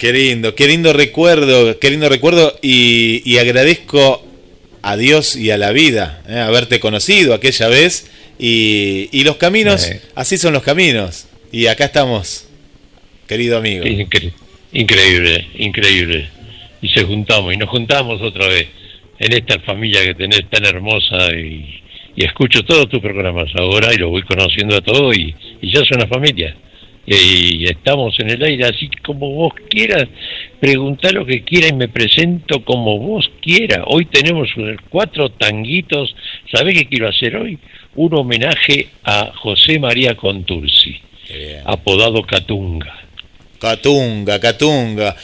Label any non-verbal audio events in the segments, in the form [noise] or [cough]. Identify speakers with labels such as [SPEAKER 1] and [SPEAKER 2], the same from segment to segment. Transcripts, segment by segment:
[SPEAKER 1] Qué lindo, qué lindo recuerdo, qué lindo recuerdo y, agradezco a Dios y a la vida eh, haberte conocido aquella vez y, los caminos, así son los caminos y acá estamos, querido amigo.
[SPEAKER 2] increíble, increíble. Y se juntamos y nos juntamos otra vez en esta familia que tenés tan hermosa y, escucho todos tus programas ahora y lo voy conociendo a todos y, ya es una familia. Y, estamos en el aire así como vos quieras, pregunta lo que quieras y me presento como vos quieras. Hoy tenemos cuatro tanguitos, ¿sabés qué quiero hacer hoy? Un homenaje a José María Contursi, apodado Catunga.
[SPEAKER 1] Catunga, Catunga.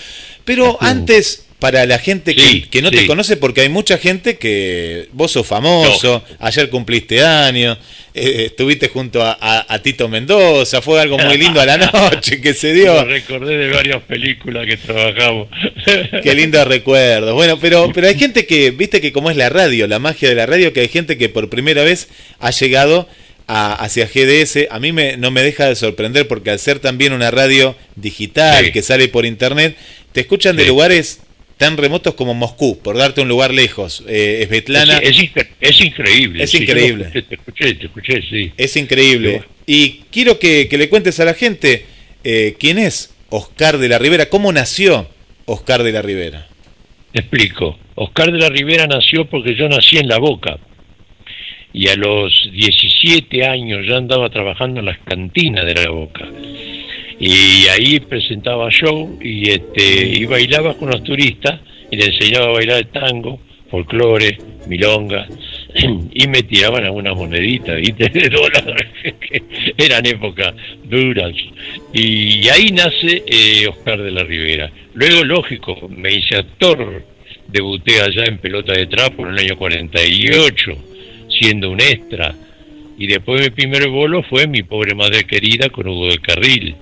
[SPEAKER 1] Pero antes, para la gente que, no te conoce, porque hay mucha gente que vos sos famoso, ayer cumpliste años, eh, estuviste junto a, Tito Mendoza, fue algo muy lindo a la [laughs] noche que se dio.
[SPEAKER 2] recordé de varias películas que trabajamos. [laughs]
[SPEAKER 1] Qué lindo recuerdo. Bueno, pero, pero hay gente que, viste que como es la radio, la magia de la radio, que hay gente que por primera vez ha llegado hacia GDS, a mí me, no me deja de sorprender porque al ser también una radio digital que sale por internet, te escuchan de lugares tan remotos como Moscú, por darte un lugar lejos. Eh, Svetlana.
[SPEAKER 2] Es, es, increíble.
[SPEAKER 1] Es increíble.
[SPEAKER 2] Te, escuché, te escuché, sí.
[SPEAKER 1] Es increíble. Y quiero que, le cuentes a la gente eh, quién es Oscar de la Ribera, cómo nació Oscar de la Ribera.
[SPEAKER 2] Te explico. Oscar de la Ribera nació porque yo nací en La Boca. Y a los 17 años ya andaba trabajando en las cantinas de La Boca y ahí presentaba show y este y bailaba con los turistas y le enseñaba a bailar el tango, folclore, milonga [clears throat] y me tiraban algunas moneditas ¿viste? [laughs] de dólares que eran épocas duras. Y ahí nace eh, Oscar de la Ribera. Luego lógico me hice actor debuté allá en pelota de trapo en el año 48 siendo un extra. Y después mi primer bolo fue mi pobre madre querida con Hugo del Carril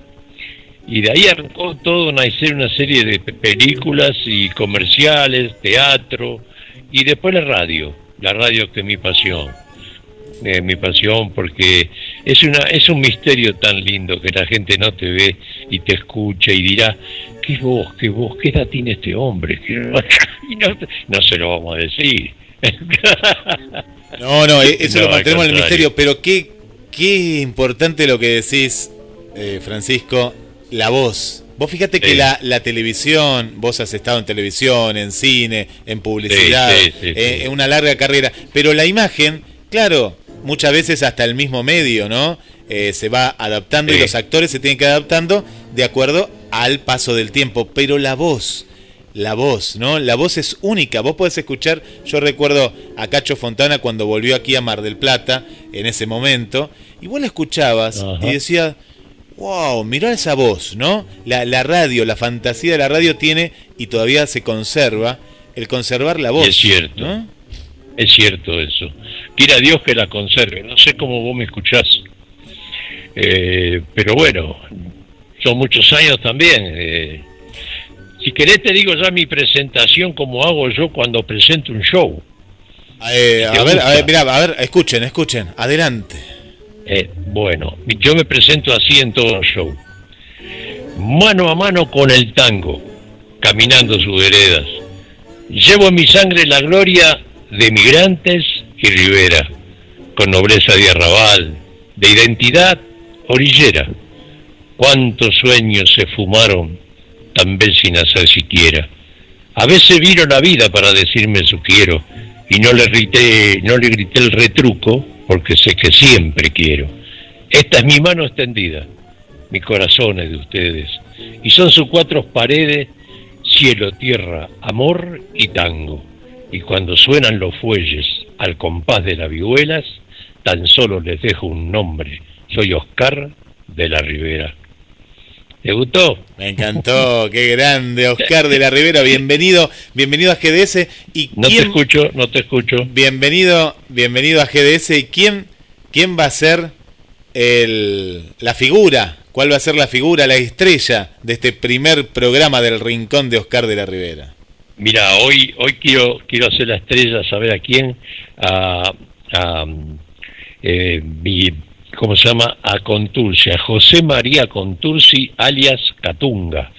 [SPEAKER 2] y de ahí arrancó todo nacer una serie de películas y comerciales, teatro y después la radio, la radio que es mi pasión, eh, mi pasión porque es una es un misterio tan lindo que la gente no te ve y te escucha y dirá qué voz, qué voz, qué edad tiene este hombre, [laughs] [laughs] y no, se lo vamos a decir.
[SPEAKER 1] No, no, e-, eso [laughs] lo mantenemos en el misterio, pero qué qué importante lo que decís, eh, Francisco la voz. Vos fíjate que la, la, televisión, vos has estado en televisión, en cine, en publicidad, eh, en una larga carrera, pero la imagen, claro, muchas veces hasta el mismo medio, ¿no? Eh, se va adaptando y los actores se tienen que adaptando de acuerdo al paso del tiempo, pero la voz, la voz, ¿no? La voz es única. Vos podés escuchar, yo recuerdo a Cacho Fontana cuando volvió aquí a Mar del Plata, en ese momento, y vos la escuchabas y decías, wow, mirá esa voz, ¿no? La, la, radio, la fantasía de la radio tiene y todavía se conserva el conservar la voz.
[SPEAKER 2] es cierto. Es cierto eso. Quiera Dios que la conserve. No sé cómo vos me escuchás. Eh, pero bueno, son muchos años también. Eh. si querés te digo ya mi presentación como hago yo cuando presento un show.
[SPEAKER 1] Eh, a ver, a ver, mirá, a ver, escuchen, escuchen, adelante.
[SPEAKER 2] Eh, bueno, yo me presento así en todo show. Mano a mano con el tango, caminando sus veredas. Llevo en mi sangre la gloria de migrantes y ribera, con nobleza de arrabal, de identidad orillera. Cuántos sueños se fumaron, tan vez sin hacer siquiera. A veces vino la vida para decirme su quiero, y no le grité, no le grité el retruco, porque sé que siempre quiero. Esta es mi mano extendida, mi corazón es de ustedes, y son sus cuatro paredes, cielo, tierra, amor y tango. Y cuando suenan los fuelles al compás de las vihuelas, tan solo les dejo un nombre, soy Oscar de la Ribera. ¿Te gustó?
[SPEAKER 1] Me encantó, qué grande, Oscar de la Ribera, bienvenido, bienvenido a GDS.
[SPEAKER 2] ¿Y no te escucho, no te escucho.
[SPEAKER 1] Bienvenido, bienvenido a GDS. ¿Y quién, quién va a ser el, la figura? ¿Cuál va a ser la figura, la estrella de este primer programa del Rincón de Oscar de la Ribera?
[SPEAKER 2] Mira, hoy, hoy quiero, quiero hacer la estrella, saber a quién, a, a eh, mi ¿cómo se llama? A Contursi, a José María Contursi, alias Catunga.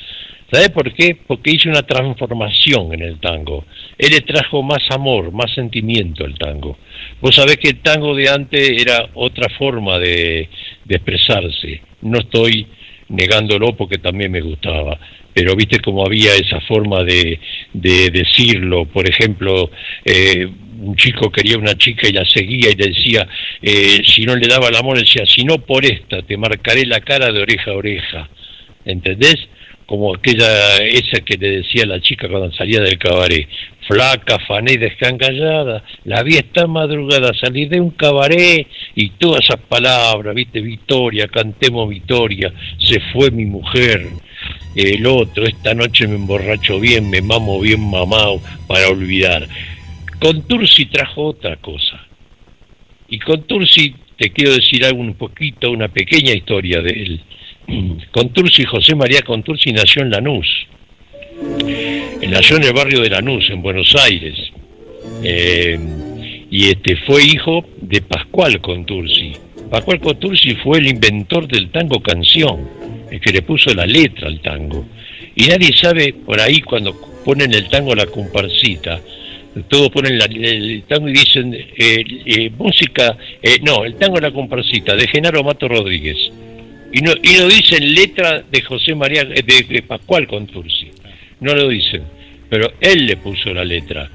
[SPEAKER 2] ¿Sabe por qué? Porque hizo una transformación en el tango. Él le trajo más amor, más sentimiento al tango. Vos sabés que el tango de antes era otra forma de, expresarse. No estoy negándolo porque también me gustaba, pero viste cómo había esa forma de, decirlo. Por ejemplo, eh, un chico quería una chica y la seguía y le decía, eh, si no le daba el amor, decía, si no por esta, te marcaré la cara de oreja a oreja. ¿Entendés? como aquella esa que le decía la chica cuando salía del cabaret, flaca, fané y descancallada, la vi esta madrugada, salí de un cabaret y todas esas palabras, viste, Victoria, cantemos Victoria, se fue mi mujer, el otro, esta noche me emborracho bien, me mamo bien mamado para olvidar. Con Tursi trajo otra cosa. Y con Tursi te quiero decir algo un poquito, una pequeña historia de él. [clears throat] Contursi, José María Contursi nació en Lanús. Nació en el barrio de Lanús, en Buenos Aires. Eh, y este fue hijo de Pascual Contursi. Pascual Contursi fue el inventor del tango canción, el que le puso la letra al tango. Y nadie sabe por ahí cuando ponen el tango la comparsita, todos ponen el tango y dicen eh, eh, música, no, el tango a la comparsita de Genaro Mato Rodríguez y no, y no dicen letra de José María, de, de Pascual Contursi. No lo dicen. Pero él le puso la letra.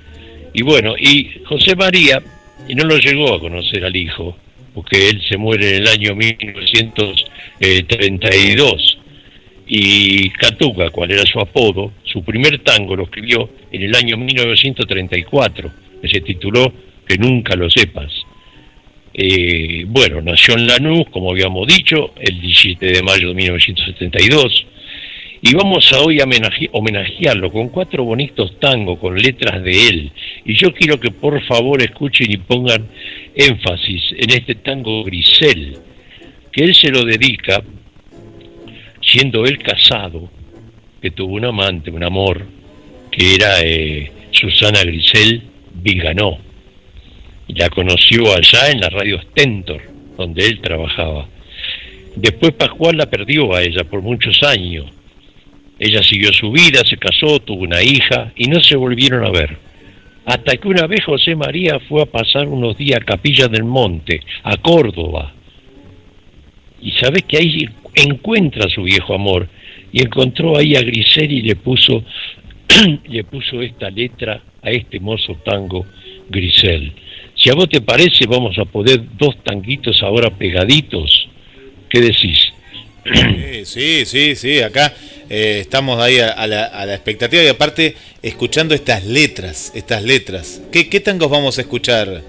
[SPEAKER 2] Y bueno, y José María, y no lo llegó a conocer al hijo, porque él se muere en el año 1932. Y Catuca, cual era su apodo, su primer tango lo escribió en el año 1934, que se tituló Que nunca lo sepas. Eh, bueno, nació en Lanús, como habíamos dicho, el 17 de mayo de 1972. Y vamos a hoy a homenajearlo con cuatro bonitos tangos con letras de él. Y yo quiero que por favor escuchen y pongan énfasis en este tango Grisel, que él se lo dedica, siendo él casado, que tuvo un amante, un amor, que era eh, Susana Grisel Viganó la conoció allá en la radio Stentor, donde él trabajaba. Después Pascual la perdió a ella por muchos años. Ella siguió su vida, se casó, tuvo una hija y no se volvieron a ver. Hasta que una vez José María fue a pasar unos días a Capilla del Monte, a Córdoba. Y sabes que ahí encuentra a su viejo amor y encontró ahí a Grisel y le puso, [clears throat] le puso esta letra a este mozo tango Grisel. Si a vos te parece, vamos a poder dos tanguitos ahora pegaditos. ¿Qué decís?
[SPEAKER 1] Sí, sí, sí, acá eh, estamos ahí a, la, expectativa y aparte escuchando estas letras, estas letras. ¿Qué, qué tangos vamos a escuchar?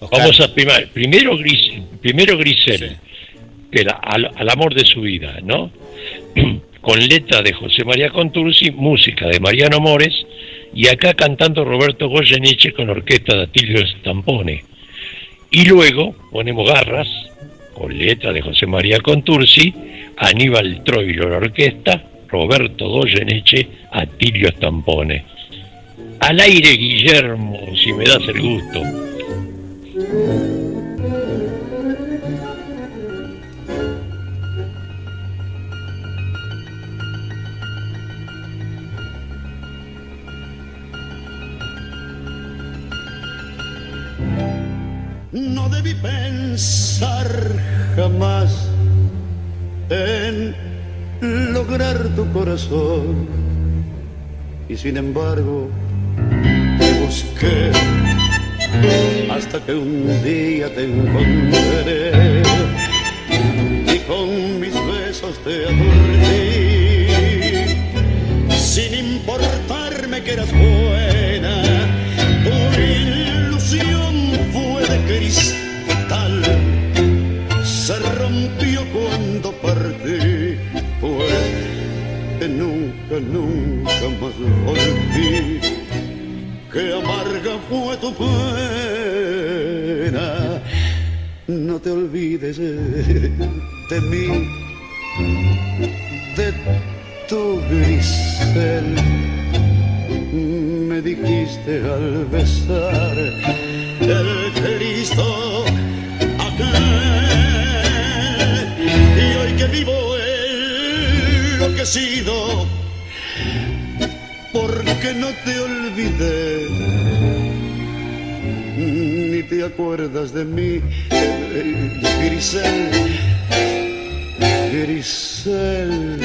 [SPEAKER 2] Vamos a primar, primero, Gris, primero Grisel, al, amor de su vida, ¿no? [clears throat] Con letra de José María Contursi, música de Mariano Mores y acá cantando Roberto Goyeneche con orquesta de Atilio Stampone. Y luego ponemos garras, con letra de José María Contursi, Aníbal Troilo la orquesta, Roberto Goyeneche, Atilio Stampone. Al aire, Guillermo, si me das el gusto.
[SPEAKER 3] Debí pensar jamás en lograr tu corazón. Y sin embargo, te busqué hasta que un día te encontré y con mis besos te aturdí, sin importarme que eras buena cristal nunca, nunca más volví. Que amarga fue tu pena, no te olvides de mí, de tu grisel. Me dijiste al besar el Cristo aquel. Y hoy que vivo enloquecido,
[SPEAKER 4] porque no te olvidé, ni te acuerdas de mí, Grisel, Grisel.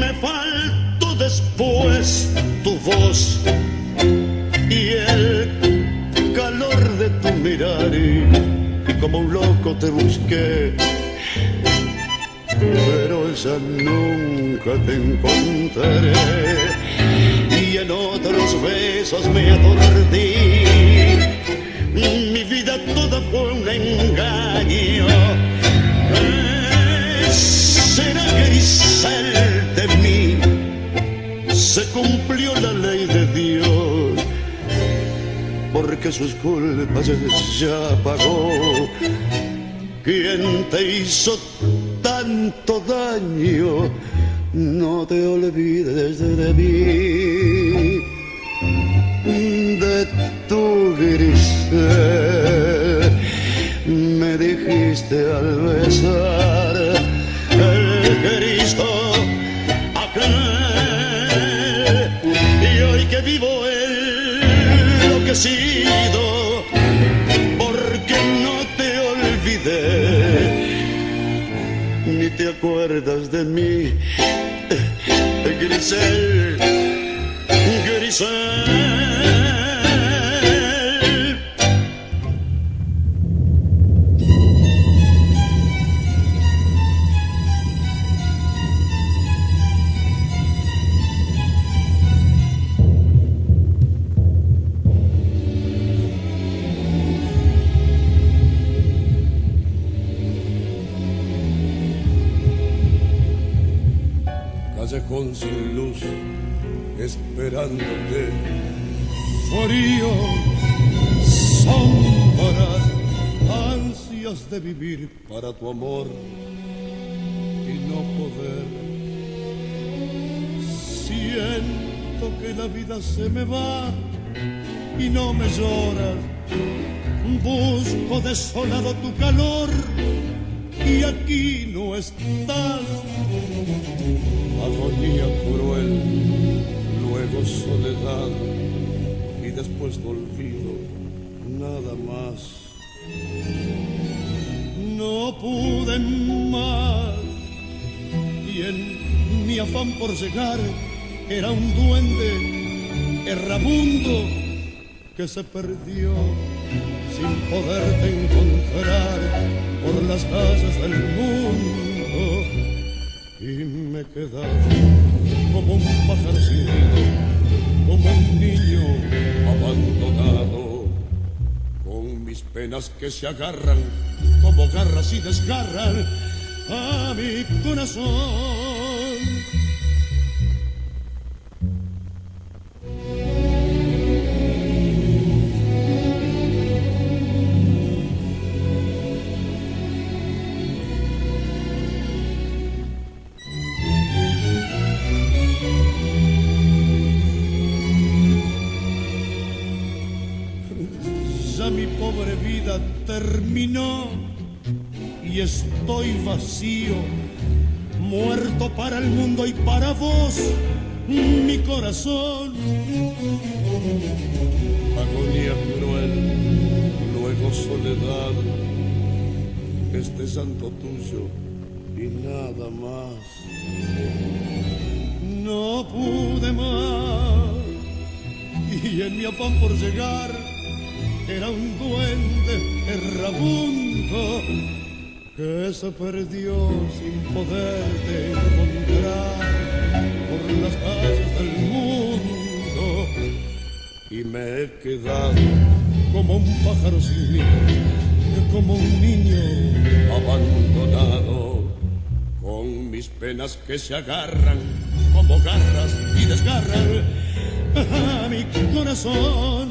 [SPEAKER 4] Me faltó después tu voz y el calor de tu mirar y como un loco te busqué pero ya nunca te encontraré. Y en otros besos me aturdí. Mi vida toda fue un engaño. Será Grisel de mí. Se cumplió la ley de Dios. Porque sus culpas ya pagó. ¿Quién te hizo tanto daño, no te olvides de mí, de tu gris. Me dijiste al besar el Cristo aquel, y hoy que vivo enloquecido, acuerdas de mí, Grisel, Grisel.
[SPEAKER 3] Esperándote. Frío, sombras, ansias de vivir para tu amor y no poder. Siento que la vida se me va y no me lloras. Busco desolado tu calor y aquí no estás agonía cruel, soledad y después olvido, nada más. No pude más y en mi afán por llegar era un duende errabundo que se perdió sin poderte encontrar por las calles del mundo y me he quedado como un sin como un niño abandonado, con mis penas que se agarran como garras y desgarran a mi corazón. Estoy vacío, muerto para el mundo y para vos, mi corazón. Agonía cruel, luego soledad, este santo tuyo y nada más. No pude más y en mi afán por llegar era un duende errabundo que se perdió sin poderte encontrar por las calles del mundo. Y me he quedado como un pájaro sin nido, como un niño abandonado con mis penas que se agarran como garras y desgarran a mi corazón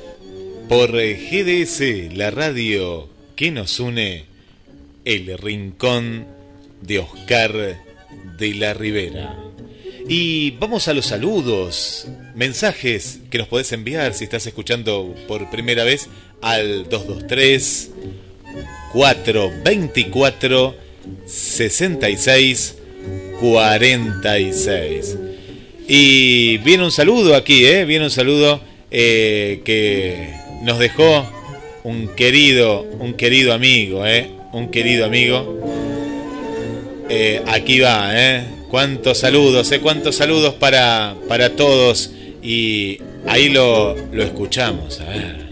[SPEAKER 1] por GDS, la radio que nos une, el rincón de Oscar de la Ribera. Y vamos a los saludos, mensajes que nos podés enviar si estás escuchando por primera vez al 223 424 66 46. Y viene un saludo aquí, ¿eh? Viene un saludo eh, que nos dejó un querido, un querido amigo, ¿eh? Un querido amigo. Eh, aquí va, ¿eh? Cuántos saludos, ¿eh? Cuántos saludos para, para todos. Y ahí lo, lo escuchamos, a ver.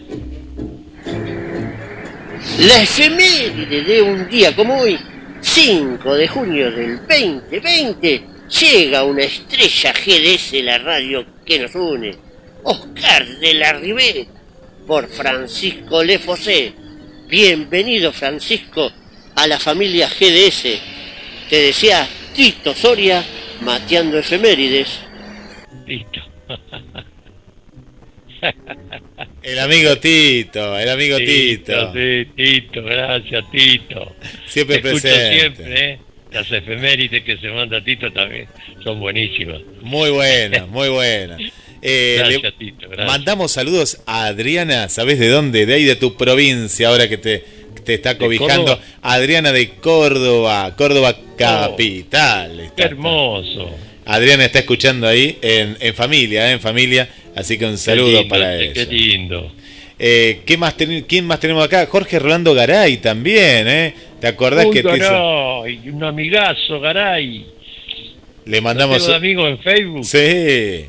[SPEAKER 5] La efeméride de un día como hoy, 5 de junio del 2020, llega una estrella GDS, la radio que nos une, Oscar de la Ribera, por Francisco Lefosé. Bienvenido, Francisco, a la familia GDS. Te decía Tito Soria, mateando efemérides.
[SPEAKER 2] Listo. [laughs]
[SPEAKER 1] El amigo Tito, el amigo Tito.
[SPEAKER 2] Sí, Tito, gracias Tito.
[SPEAKER 1] Siempre
[SPEAKER 2] Te escucho
[SPEAKER 1] presente.
[SPEAKER 2] siempre, ¿eh? Las efemérides que se manda Tito también son buenísimas.
[SPEAKER 1] Muy buena, muy buena. Eh, le-. Mandamos saludos a Adriana, ¿sabes de dónde? De ahí de tu provincia, ahora que te, te está cobijando. Adriana de Córdoba, Córdoba capital.
[SPEAKER 2] Qué hermoso.
[SPEAKER 1] Adriana está escuchando ahí en, en familia, eh, en familia, así que un
[SPEAKER 2] Qué
[SPEAKER 1] saludo
[SPEAKER 2] lindo,
[SPEAKER 1] para
[SPEAKER 2] Qué
[SPEAKER 1] ella.
[SPEAKER 2] lindo.
[SPEAKER 1] Eh, ¿qué más ten- ¿Quién más tenemos acá? Jorge Rolando Garay también, ¿eh? ¿Te acordás
[SPEAKER 2] Uy,
[SPEAKER 1] que te hizo-
[SPEAKER 2] un amigazo, Garay.
[SPEAKER 1] le
[SPEAKER 2] Mandamos tengo de amigo en Facebook.
[SPEAKER 1] Sí.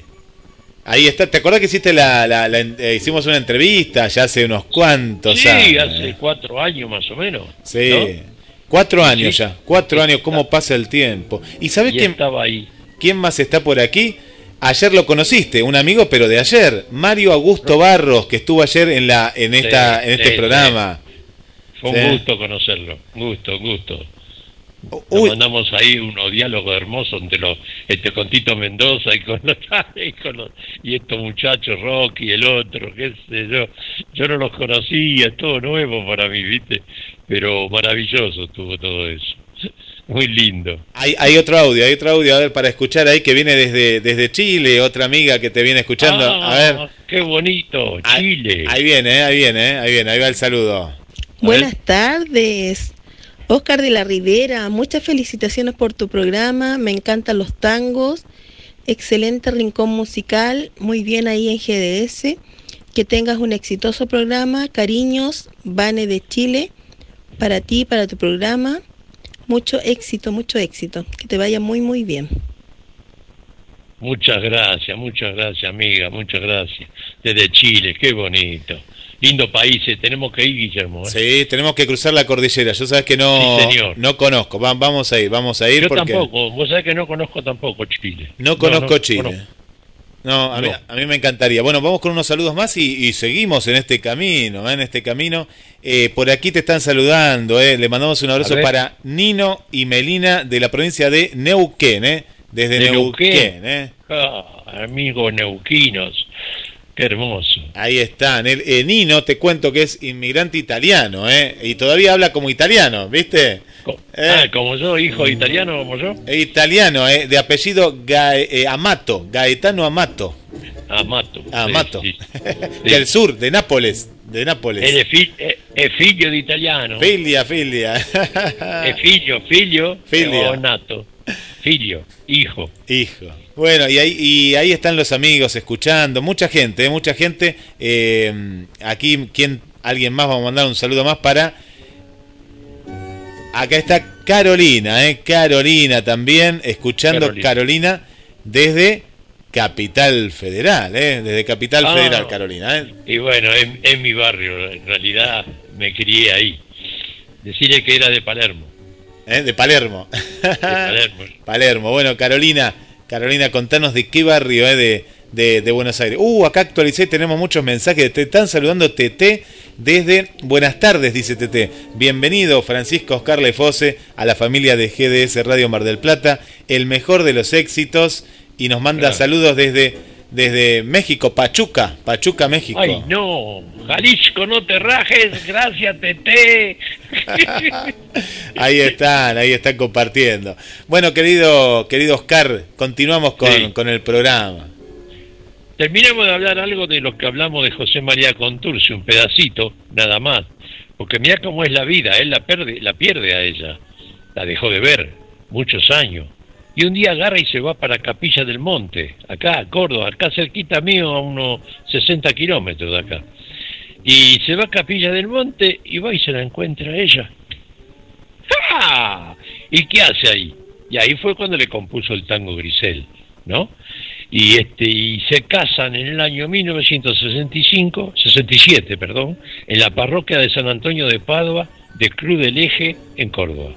[SPEAKER 1] Ahí está. ¿Te acordás que hiciste la, la- la- eh, hicimos una entrevista ya hace unos cuantos
[SPEAKER 2] Sí,
[SPEAKER 1] años?
[SPEAKER 2] hace
[SPEAKER 1] eh?
[SPEAKER 2] cuatro años más o menos.
[SPEAKER 1] Sí.
[SPEAKER 2] ¿no?
[SPEAKER 1] Cuatro años
[SPEAKER 2] Sí.
[SPEAKER 1] ya. Cuatro años. ¿Cómo pasa el tiempo? ¿Y sabés
[SPEAKER 2] Y
[SPEAKER 1] quién,
[SPEAKER 2] estaba ahí.
[SPEAKER 1] quién más está por aquí? Ayer lo conociste, un amigo, pero de ayer. Mario Augusto Barros, que estuvo ayer en la en esta
[SPEAKER 2] Sí,
[SPEAKER 1] en este
[SPEAKER 2] sí,
[SPEAKER 1] programa.
[SPEAKER 2] Fue un
[SPEAKER 1] Sí.
[SPEAKER 2] gusto conocerlo. Gusto, gusto. Nos mandamos ahí unos diálogos hermosos entre los, este con Tito Mendoza y con los, [laughs] y con los y estos muchachos Rocky y el otro, qué sé yo. Yo no los conocía, es todo nuevo para mí, ¿viste? Pero maravilloso estuvo todo eso. [laughs] Muy lindo.
[SPEAKER 1] hay, hay otro audio, hay otro audio, a ver, para escuchar ahí que viene desde, desde Chile, otra amiga que te viene escuchando.
[SPEAKER 2] Ah,
[SPEAKER 1] a ver.
[SPEAKER 2] Qué bonito, Chile.
[SPEAKER 1] Ahí viene, eh, ahí viene, eh, ahí viene, ahí va el saludo.
[SPEAKER 6] Buenas tardes. Oscar de la Rivera, muchas felicitaciones por tu programa, me encantan los tangos, excelente rincón musical, muy bien ahí en GDS, que tengas un exitoso programa, cariños, Vane de Chile, para ti, para tu programa, mucho éxito, mucho éxito, que te vaya muy, muy bien.
[SPEAKER 2] Muchas gracias, muchas gracias, amiga, muchas gracias. Desde Chile, qué bonito. Lindo país, eh, tenemos que ir, Guillermo. ¿eh?
[SPEAKER 1] Sí, tenemos que cruzar la cordillera. Yo sabes que no,
[SPEAKER 2] Sí,
[SPEAKER 1] no conozco. Va- vamos a ir, vamos a ir
[SPEAKER 2] Yo
[SPEAKER 1] porque
[SPEAKER 2] tampoco, vos sabés que no conozco tampoco Chile.
[SPEAKER 1] no conozco Chile.
[SPEAKER 2] conozco.
[SPEAKER 1] No, a, Mí,
[SPEAKER 2] No.
[SPEAKER 1] a mí me encantaría. Bueno, vamos con unos saludos más y, y seguimos en este camino, ¿eh? en este camino. Eh, por aquí te están saludando, ¿eh? le mandamos un abrazo para Nino y Melina de la provincia de Neuquén, ¿eh? desde Neuquén.
[SPEAKER 2] Neuquén.
[SPEAKER 1] ¿eh?
[SPEAKER 2] Ah, amigos neuquinos, qué hermoso.
[SPEAKER 1] Ahí están. El, eh, Nino, te cuento que es inmigrante italiano, ¿eh? y todavía habla como italiano, ¿viste?
[SPEAKER 2] Co-
[SPEAKER 1] Eh.
[SPEAKER 2] Ah, como yo, hijo italiano como yo.
[SPEAKER 1] Es italiano, ¿eh? de apellido Gae- eh, Amato, Gaetano Amato.
[SPEAKER 2] Amato.
[SPEAKER 1] Amato.
[SPEAKER 2] Sí, [laughs] sí.
[SPEAKER 1] Del sur, de Nápoles. De Nápoles.
[SPEAKER 2] Él è figlio di italiano.
[SPEAKER 1] Filia, filia.
[SPEAKER 2] È figlio, figlio,
[SPEAKER 1] Figlio.
[SPEAKER 2] o nato. Figlio, hijo.
[SPEAKER 1] Hijo. Bueno, y ahí, y ahí están los amigos escuchando. Mucha gente, ¿eh? mucha gente. Eh, aquí, ¿quién, alguien más? Vamos a mandar un saludo más para. Acá está Carolina, ¿eh? Carolina también, escuchando Carolina,
[SPEAKER 2] Carolina.
[SPEAKER 1] desde Capital Federal, ¿eh? Desde Capital
[SPEAKER 2] Ah.
[SPEAKER 1] Federal, Carolina, ¿eh?
[SPEAKER 2] Y bueno, en, en mi barrio, en realidad me crié ahí. Decirle que era de Palermo.
[SPEAKER 1] ¿Eh? De Palermo.
[SPEAKER 2] De Palermo. [laughs]
[SPEAKER 1] Palermo. Bueno, Carolina, Carolina, contanos de qué barrio eh, de, de, de Buenos Aires. Uh, acá actualicé, tenemos muchos mensajes. Te están saludando TT desde Buenas tardes, dice TT. Bienvenido, Francisco Oscar Lefose, a la familia de GDS Radio Mar del Plata. El mejor de los éxitos. Y nos manda
[SPEAKER 2] Claro.
[SPEAKER 1] saludos desde desde México, Pachuca, Pachuca, México.
[SPEAKER 2] Ay, no, Jalisco, no te rajes, gracias, Tete. [laughs]
[SPEAKER 1] ahí están, ahí están compartiendo. Bueno, querido, querido Oscar, continuamos con, con el programa.
[SPEAKER 2] Terminamos de hablar algo de lo que hablamos de José María Contursi, un pedacito, nada más. Porque mira cómo es la vida, él la, pierde, la pierde a ella, la dejó de ver muchos años. Y un día agarra y se va para Capilla del Monte, acá, Córdoba, acá cerquita mío, a unos 60 kilómetros de acá. Y se va a Capilla del Monte y va y se la encuentra ella. ¡Ja! ¿Y qué hace ahí? Y ahí fue cuando le compuso el tango Grisel, ¿no? y este y se casan en el año 1965, 67, perdón, en la parroquia de San Antonio de Padua de Cruz del Eje en Córdoba.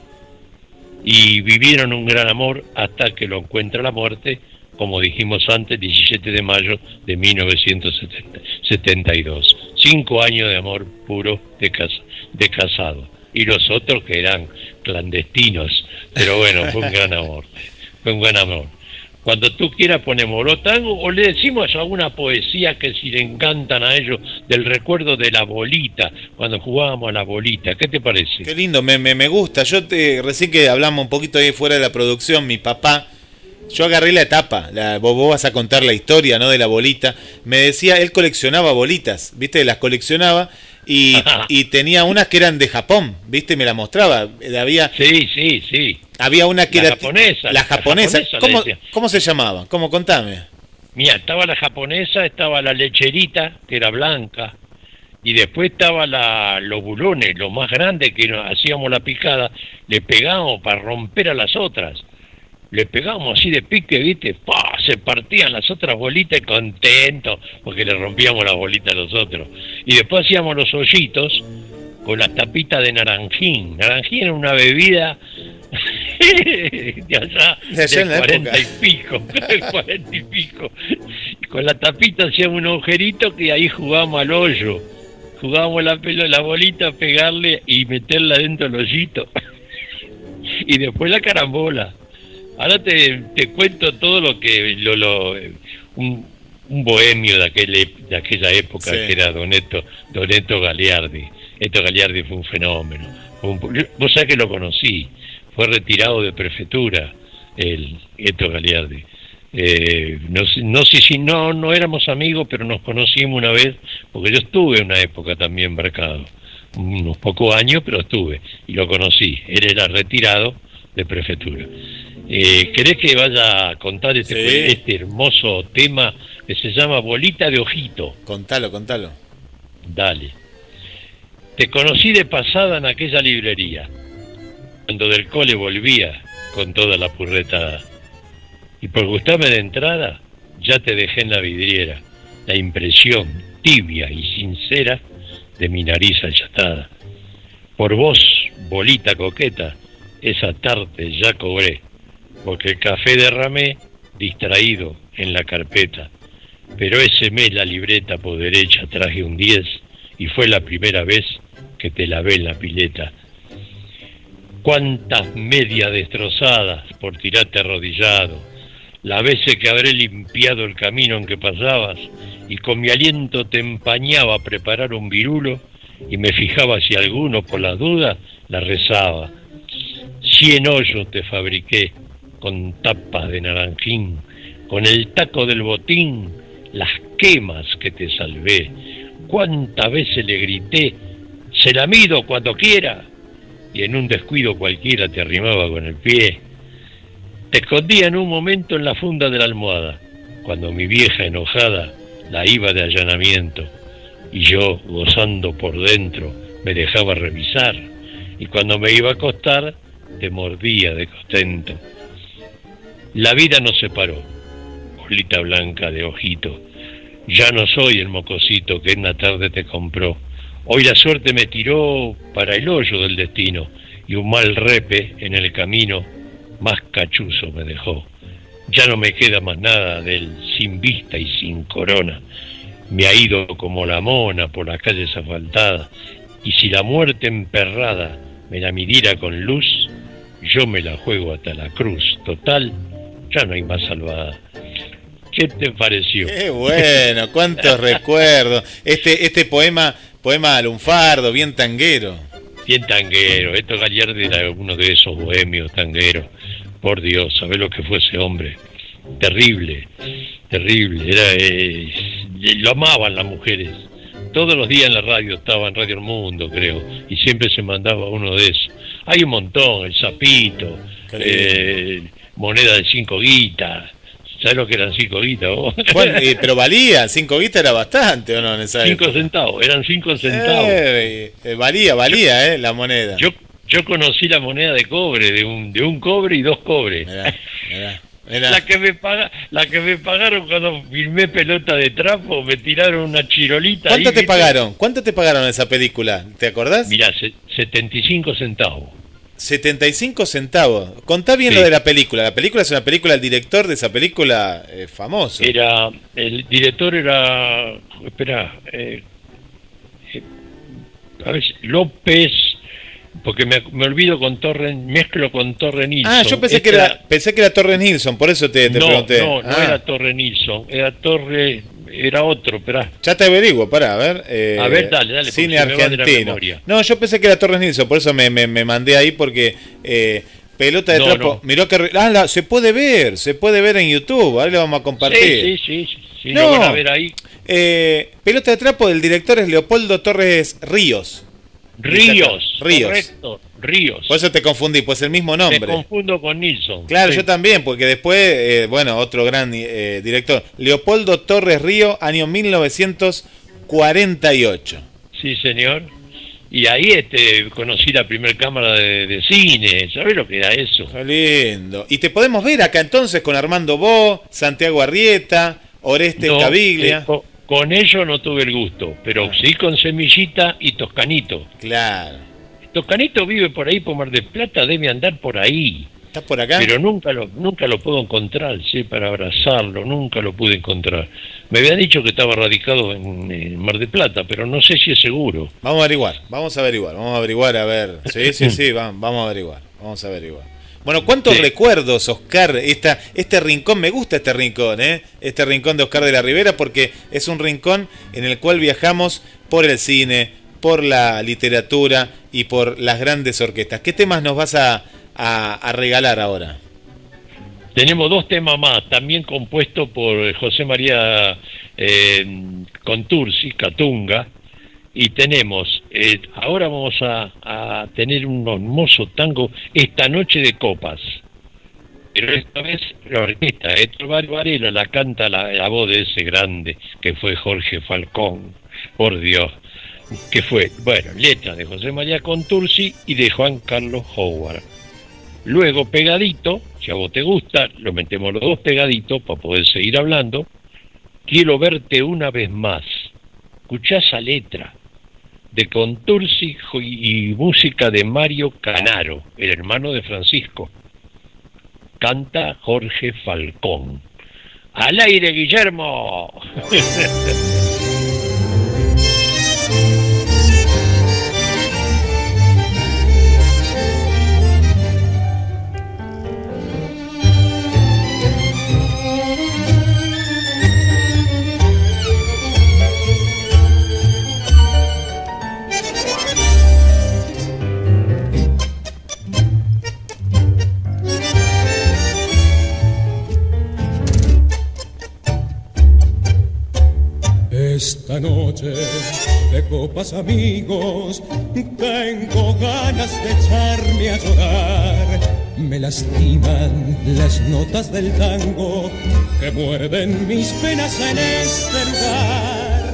[SPEAKER 2] Y vivieron un gran amor hasta que lo encuentra la muerte, como dijimos antes, 17 de mayo de 1972. Cinco años de amor puro de, casa, de casado. Y los otros que eran clandestinos. Pero bueno, fue un gran amor. Fue un gran amor. Cuando tú quieras ponemos los tangos o le decimos alguna poesía que si le encantan a ellos del recuerdo de la bolita, cuando jugábamos a la bolita. ¿Qué te parece?
[SPEAKER 1] Qué lindo, me, me, me gusta. Yo te, recién que hablamos un poquito ahí fuera de la producción, mi papá, yo agarré la etapa, la, vos, vas a contar la historia ¿no? de la bolita. Me decía, él coleccionaba bolitas, ¿viste? Las coleccionaba y, [laughs] y tenía unas que eran de Japón, ¿viste? Me la mostraba. Había,
[SPEAKER 2] sí, sí, sí.
[SPEAKER 1] Había una que
[SPEAKER 2] la
[SPEAKER 1] era.
[SPEAKER 2] Japonesa,
[SPEAKER 1] la, japonesa. ¿Cómo, ¿Cómo, se llamaba? ¿Cómo contame?
[SPEAKER 2] Mira, estaba la japonesa, estaba la lecherita, que era blanca, y después estaba la, los bulones, lo más grande que hacíamos la picada, le pegábamos para romper a las otras. Le pegábamos así de pique, ¿viste? ¡Pah! Se partían las otras bolitas y contentos, porque le rompíamos las bolitas a los otros. Y después hacíamos los hoyitos con las tapitas de naranjín. Naranjín era una bebida [laughs] de allá, de, cuarenta y pico, [laughs] de cuarenta y pico. Y con la tapita hacíamos un agujerito que ahí jugábamos al hoyo. Jugábamos la pelo, la bolita, pegarle y meterla dentro del hoyito. [laughs] y después la carambola. Ahora te, te cuento todo lo que lo, lo un, un bohemio de aquella, de aquella época que era Doneto, Doneto Galiardi. Esto Galiardi fue un fenómeno. vos sabés que lo conocí fue retirado de prefectura el Eto Galiardi. Eh, no, no sé si no, no éramos amigos, pero nos conocimos una vez, porque yo estuve en una época también embarcado, unos pocos años, pero estuve, y lo conocí. Él era retirado de prefectura. Eh, ¿Querés que vaya a contar este, este hermoso tema que se llama Bolita de Ojito?
[SPEAKER 1] Contalo, contalo.
[SPEAKER 2] Dale. Te conocí de pasada en aquella librería cuando del cole volvía con toda la purretada. Y por gustarme de entrada, ya te dejé en la vidriera la impresión tibia y sincera de mi nariz achatada. Por vos, bolita coqueta, esa tarde ya cobré, porque el café derramé distraído en la carpeta. Pero ese mes la libreta por derecha traje un 10 y fue la primera vez que te lavé en la pileta cuántas medias destrozadas por tirarte arrodillado, las veces que habré limpiado el camino en que pasabas y con mi aliento te empañaba a preparar un virulo y me fijaba si alguno por las dudas la rezaba. Cien hoyos te fabriqué con tapas de naranjín, con el taco del botín, las quemas que te salvé. Cuántas veces le grité, se la mido cuando quiera, y en un descuido cualquiera te arrimaba con el pie. Te escondía en un momento en la funda de la almohada, cuando mi vieja enojada la iba de allanamiento, y yo, gozando por dentro, me dejaba revisar, y cuando me iba a acostar, te mordía de contento. La vida nos separó, bolita blanca de ojito. Ya no soy el mocosito que en la tarde te compró Hoy la suerte me tiró para el hoyo del destino y un mal repe en el camino más cachuzo me dejó. Ya no me queda más nada del sin vista y sin corona. Me ha ido como la mona por las calles asfaltadas y si la muerte emperrada me la midiera con luz, yo me la juego hasta la cruz. Total, ya no hay más salvada. ¿Qué te pareció?
[SPEAKER 1] Qué bueno, cuántos [laughs] recuerdos. Este, este poema, poema lunfardo, bien tanguero.
[SPEAKER 2] Bien tanguero. Esto Gallardi era uno de esos bohemios tangueros. Por Dios, ¿sabés lo que fue ese hombre? Terrible, terrible. Era, eh, lo amaban las mujeres. Todos los días en la radio estaba en Radio El Mundo, creo, y siempre se mandaba uno de esos. Hay un montón, el sapito, eh, moneda de cinco guitas. ¿Sabes lo que eran cinco guitas vos? [laughs]
[SPEAKER 1] Bueno, eh, pero valía, cinco guitas era bastante, ¿o no? En
[SPEAKER 2] cinco centavos, eran cinco centavos.
[SPEAKER 1] Eh, eh, valía, valía, ¿eh? La moneda.
[SPEAKER 2] Yo, yo conocí la moneda de cobre, de un, de un cobre y dos cobres. La que me paga, la que me pagaron cuando filmé pelota de trapo, me tiraron una chirolita.
[SPEAKER 1] ¿Cuánto te pagaron? ¿Cuánto te pagaron esa película? ¿Te acordás?
[SPEAKER 2] Mirá, 75 centavos.
[SPEAKER 1] 75 centavos. Contá bien lo de la película. La película es una película, el director de esa película eh, famoso.
[SPEAKER 2] Era, el director era, espera, eh, eh, a ver, López, porque me, olvido con Torre, mezclo con Torre Nilsson.
[SPEAKER 1] Ah, yo pensé que era, pensé que era Torre Nilsson, por eso te, te pregunté.
[SPEAKER 2] No, no
[SPEAKER 1] ah.
[SPEAKER 2] era Torre Nilsson, era Torre, era otro, espera.
[SPEAKER 1] Ya te averiguo, pará, a ver. Eh,
[SPEAKER 2] a ver, dale, dale.
[SPEAKER 1] Cine argentino. No, yo pensé que era Torres Nilsson, por eso me, me, mandé ahí porque eh, pelota de trapo. Miró que ah, se puede ver, se puede ver en YouTube. Ahora le vamos a compartir.
[SPEAKER 2] Sí, sí, sí, sí, no, lo van a ver ahí.
[SPEAKER 1] Eh, pelota de trapo del director es Leopoldo Torres Ríos.
[SPEAKER 2] Ríos, Ríos. Correcto, Ríos.
[SPEAKER 1] Por eso te confundí, pues el mismo nombre. Te
[SPEAKER 2] confundo con Nilsson.
[SPEAKER 1] Claro, yo también, porque después, eh, bueno, otro gran eh, director, Leopoldo Torres Río, año 1948.
[SPEAKER 2] Sí, señor. Y ahí este, conocí la primera cámara de, cine, ¿sabes lo que era eso?
[SPEAKER 1] Qué lindo. Y te podemos ver acá entonces con Armando Bo, Santiago Arrieta, Oreste no, Caviglia.
[SPEAKER 2] Eh, con ellos no tuve el gusto, pero ah. sí con Semillita y Toscanito.
[SPEAKER 1] Claro.
[SPEAKER 2] Toscanito vive por ahí por Mar del Plata, debe andar por ahí.
[SPEAKER 1] ¿Estás por acá?
[SPEAKER 2] Pero nunca lo, nunca lo puedo encontrar, sí, para abrazarlo, nunca lo pude encontrar. Me había dicho que estaba radicado en, Mar del Plata, pero no sé si es seguro.
[SPEAKER 1] Vamos a averiguar, vamos a averiguar, vamos a averiguar, a ver. Sí, sí, [laughs] sí, vamos, vamos a averiguar, vamos a averiguar. Bueno, ¿cuántos recuerdos, Oscar? Esta, este rincón, me gusta este rincón, ¿eh? Este rincón de Oscar de la Rivera, porque es un rincón en el cual viajamos por el cine, por la literatura y por las grandes orquestas. ¿Qué temas nos vas a, regalar ahora?
[SPEAKER 2] Tenemos dos temas más, también compuestos por José María eh, Contursi, Catunga, y tenemos, eh, ahora vamos a, tener un hermoso tango, Esta Noche de Copas. Pero esta vez la orquesta, Héctor Varela la canta la, voz de ese grande que fue Jorge Falcón, por Dios, que fue, bueno, letra de José María Contursi y de Juan Carlos Howard. Luego pegadito, si a vos te gusta, lo metemos los dos pegaditos para poder seguir hablando. Quiero verte una vez más. Escuchá esa letra de Contursi y música de Mario Canaro, el hermano de Francisco. Canta Jorge Falcón. ¡Al aire, Guillermo! [laughs]
[SPEAKER 7] Esta noche de copas amigos tengo ganas de echarme a llorar. Me lastiman las notas del tango que muerden mis penas en este lugar.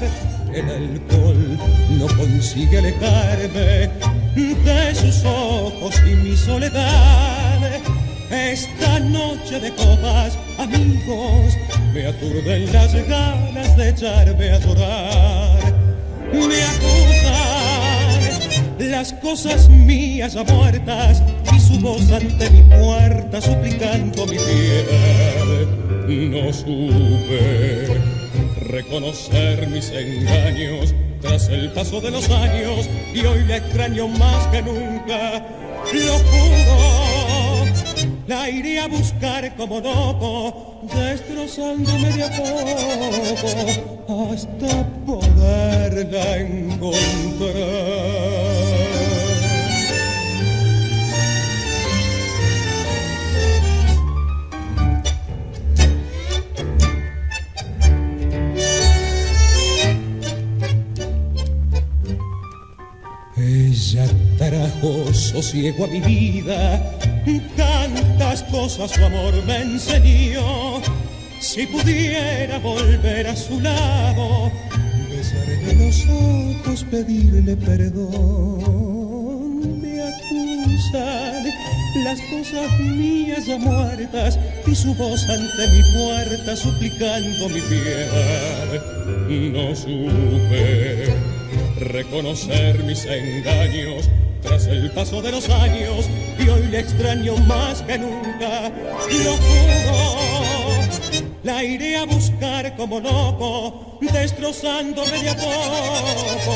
[SPEAKER 7] El alcohol no consigue alejarme de sus ojos y mi soledad esta noche de copas, amigos, me aturden las ganas de echarme a llorar. Me acusan las cosas mías ya muertas y su voz ante mi puerta suplicando mi piel. No supe reconocer mis engaños tras el paso de los años y hoy la extraño más que nunca. Lo juro la iré a buscar como loco, destrozándome de a poco hasta poderla encontrar. Ella trajo sosiego a mi vida, cosas su amor me enseñó. Si pudiera volver a su lado, besarle los ojos, pedirle perdón. Me acusan las cosas mías ya muertas y su voz ante mi puerta suplicando mi piedad. No supe reconocer mis engaños tras el paso de los años y hoy le extraño más que nunca, lo juro. La iré a buscar como loco, destrozándome de a poco,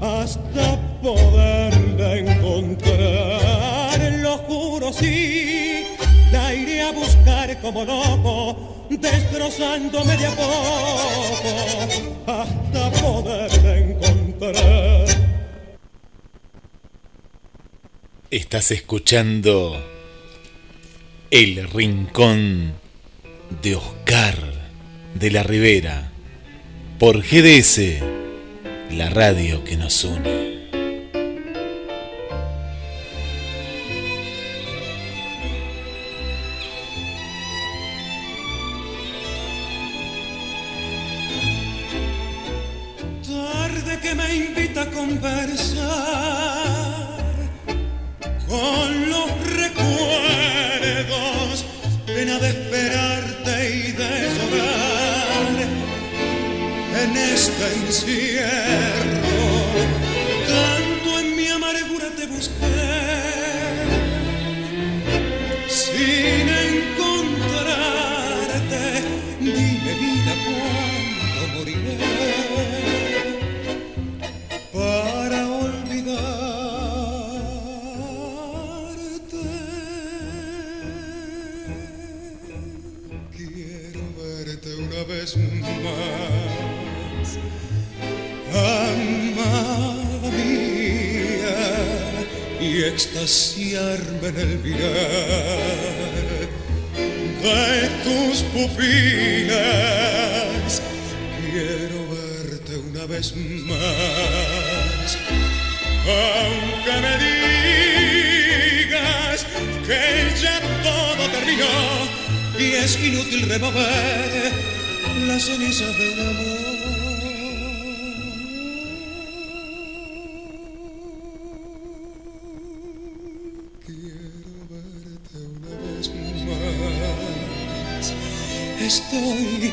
[SPEAKER 7] hasta poderla encontrar, lo juro, sí. La iré a buscar como loco, destrozándome de a poco, hasta poderla encontrar.
[SPEAKER 1] Estás escuchando El Rincón de Oscar de la Ribera por GDS, la radio que nos une.
[SPEAKER 7] quiero verte una vez más. Aunque me digas que ya todo terminó y es inútil remover las cenizas de amor. Quiero verte una vez más. Estoy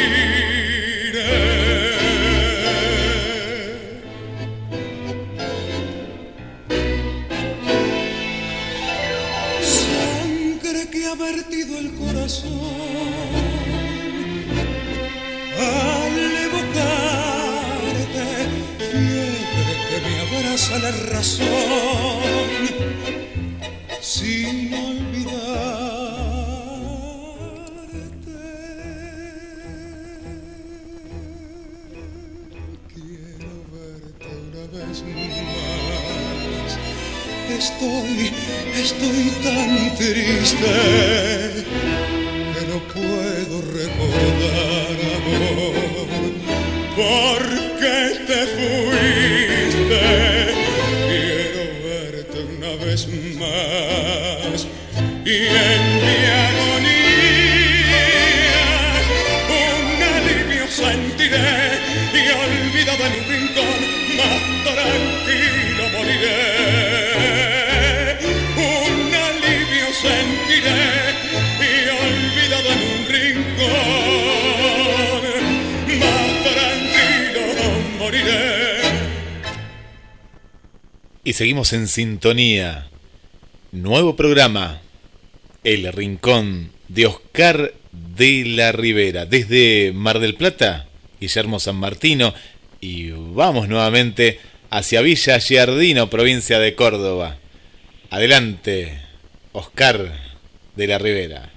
[SPEAKER 7] regresa la razón sin olvidarte. Quiero verte una vez más. Estoy, estoy tan triste que no puedo recordar amor porque te fui. Olvidaré
[SPEAKER 1] Y seguimos en sintonía. Nuevo programa. El Rincón de Oscar de la Ribera. Desde Mar del Plata, Guillermo San Martino. Y vamos nuevamente hacia Villa Giardino, provincia de Córdoba. Adelante, Oscar de la Ribera.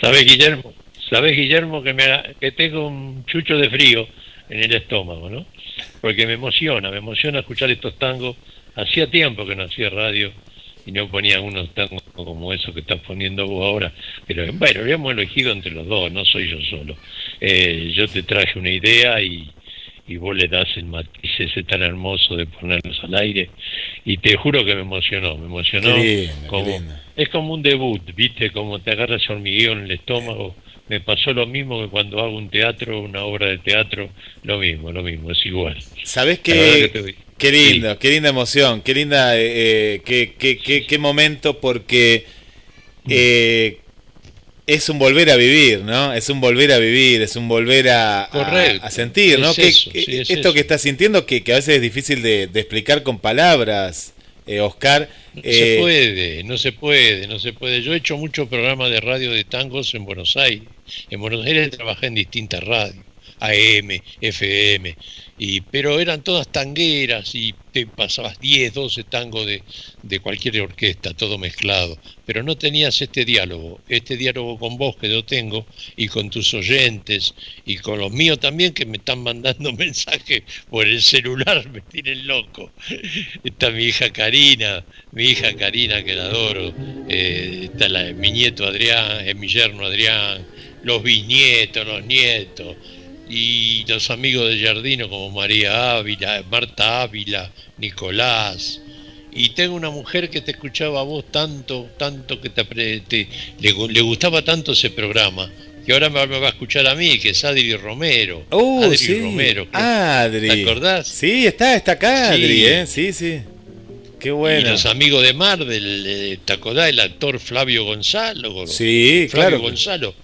[SPEAKER 2] ¿Sabes, Guillermo? ¿Sabes, Guillermo, que, me, que tengo un chucho de frío en el estómago, ¿no? Porque me emociona, me emociona escuchar estos tangos Hacía tiempo que no hacía radio y no ponía unos tangos como eso que estás poniendo vos ahora. Pero bueno, habíamos elegido entre los dos, no soy yo solo. Eh, yo te traje una idea y, y vos le das el matiz ese tan hermoso de ponerlos al aire. Y te juro que me emocionó, me emocionó. como, es como un debut, ¿viste? Como te agarras hormigueo en el estómago me pasó lo mismo que cuando hago un teatro, una obra de teatro, lo mismo, lo mismo, es igual.
[SPEAKER 1] ¿Sabes qué? Qué lindo, qué linda emoción, qué linda, eh, eh qué, qué, qué, momento, porque eh, es un volver a vivir, ¿no? Es un volver a vivir, es un volver a, a, sentir, ¿no? que, esto que estás sintiendo, que, que, a veces es difícil de, de explicar con palabras, eh, Oscar.
[SPEAKER 2] No se puede, no se puede, no se puede. Yo he hecho muchos programas de radio de tangos en Buenos Aires. En Buenos Aires trabajé en distintas radios, AM, FM, y, pero eran todas tangueras y te pasabas 10, 12 tangos de, de, cualquier orquesta, todo mezclado, pero no tenías este diálogo, este diálogo con vos que yo tengo y con tus oyentes y con los míos también que me están mandando [laughs] mensajes por el celular, me tienen loco. Está mi hija Karina, mi hija Karina que la adoro, eh, está mi nieto Adrián, eh, mi yerno Adrián, los bisnietos, los nietos y los amigos de Jardino como María Ávila, Marta Ávila, Nicolás. Y tengo una mujer que te escuchaba a vos tanto, tanto que te, le, gustaba tanto ese programa, que ahora me, va a escuchar a mí, que es Adri Romero.
[SPEAKER 1] Uh, Adri sí. Romero. Adri.
[SPEAKER 2] ¿Te acordás?
[SPEAKER 1] Sí, está, está acá Adri, ¿eh? Sí, sí. Qué bueno. Y
[SPEAKER 2] los amigos de Mar, del, ¿te acordás? El actor Flavio Gonzalo.
[SPEAKER 1] Sí,
[SPEAKER 2] Flavio
[SPEAKER 1] claro.
[SPEAKER 2] Gonzalo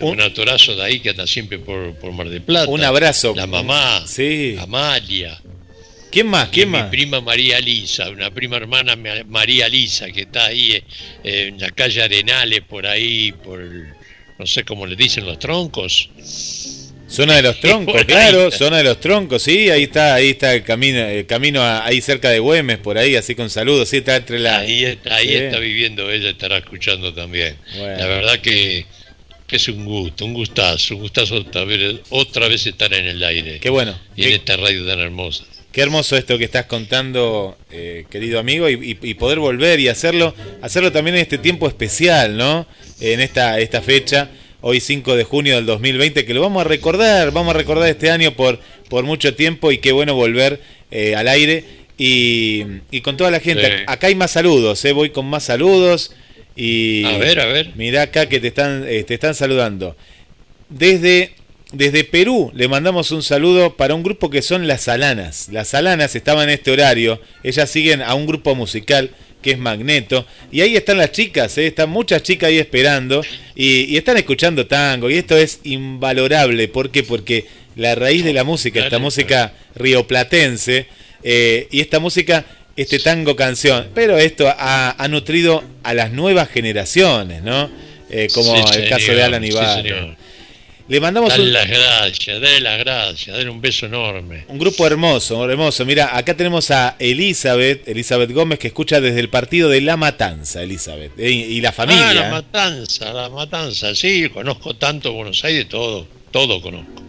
[SPEAKER 2] un, atorazo de ahí que anda siempre por, por, Mar del Plata.
[SPEAKER 1] Un abrazo.
[SPEAKER 2] La mamá,
[SPEAKER 1] sí.
[SPEAKER 2] Amalia.
[SPEAKER 1] ¿Quién más? ¿Quién más?
[SPEAKER 2] Mi prima María Lisa, una prima hermana María Lisa, que está ahí eh, en la calle Arenales, por ahí, por, no sé cómo le dicen los troncos.
[SPEAKER 1] Zona de los [laughs] troncos, claro, zona de los troncos, sí, ahí está, ahí está el camino, el camino ahí cerca de Güemes, por ahí, así con saludos, sí, está entre la...
[SPEAKER 2] Ahí está, ahí está viviendo ella, estará escuchando también. La verdad que es un gusto, un gustazo, un gustazo otra vez, otra vez estar en el aire.
[SPEAKER 1] Qué bueno.
[SPEAKER 2] Y en esta radio tan hermosa.
[SPEAKER 1] Qué hermoso esto que estás contando, eh, querido amigo, y, poder volver y hacerlo, hacerlo también en este tiempo especial, ¿no? En esta, esta fecha, hoy 5 de junio del 2020, que lo vamos a recordar, vamos a recordar este año por, por mucho tiempo y qué bueno volver eh, al aire y, con toda la gente. Acá hay más saludos, ¿eh? voy con más saludos. Y
[SPEAKER 2] a ver, a ver.
[SPEAKER 1] Mirá acá que te están, eh, te están saludando. Desde, desde Perú le mandamos un saludo para un grupo que son las Alanas. Las Alanas estaban en este horario. Ellas siguen a un grupo musical que es Magneto. Y ahí están las chicas, ¿eh? están muchas chicas ahí esperando. Y, están escuchando tango. Y esto es invalorable. ¿Por qué? Porque la raíz de la música, esta música rioplatense, eh, y esta música este tango canción. Pero esto ha, nutrido a las nuevas generaciones, ¿no? Eh, como el caso de Alan Ibarra. Le mandamos
[SPEAKER 2] dale las gracias, dale las gracias, dale un beso enorme.
[SPEAKER 1] Un grupo hermoso, hermoso. Mira, acá tenemos a Elizabeth, Elizabeth Gómez, que escucha desde el partido de La Matanza, Elizabeth. Eh, y, la familia. Ah,
[SPEAKER 2] La Matanza, La Matanza, sí, conozco tanto Buenos Aires, todo, todo conozco.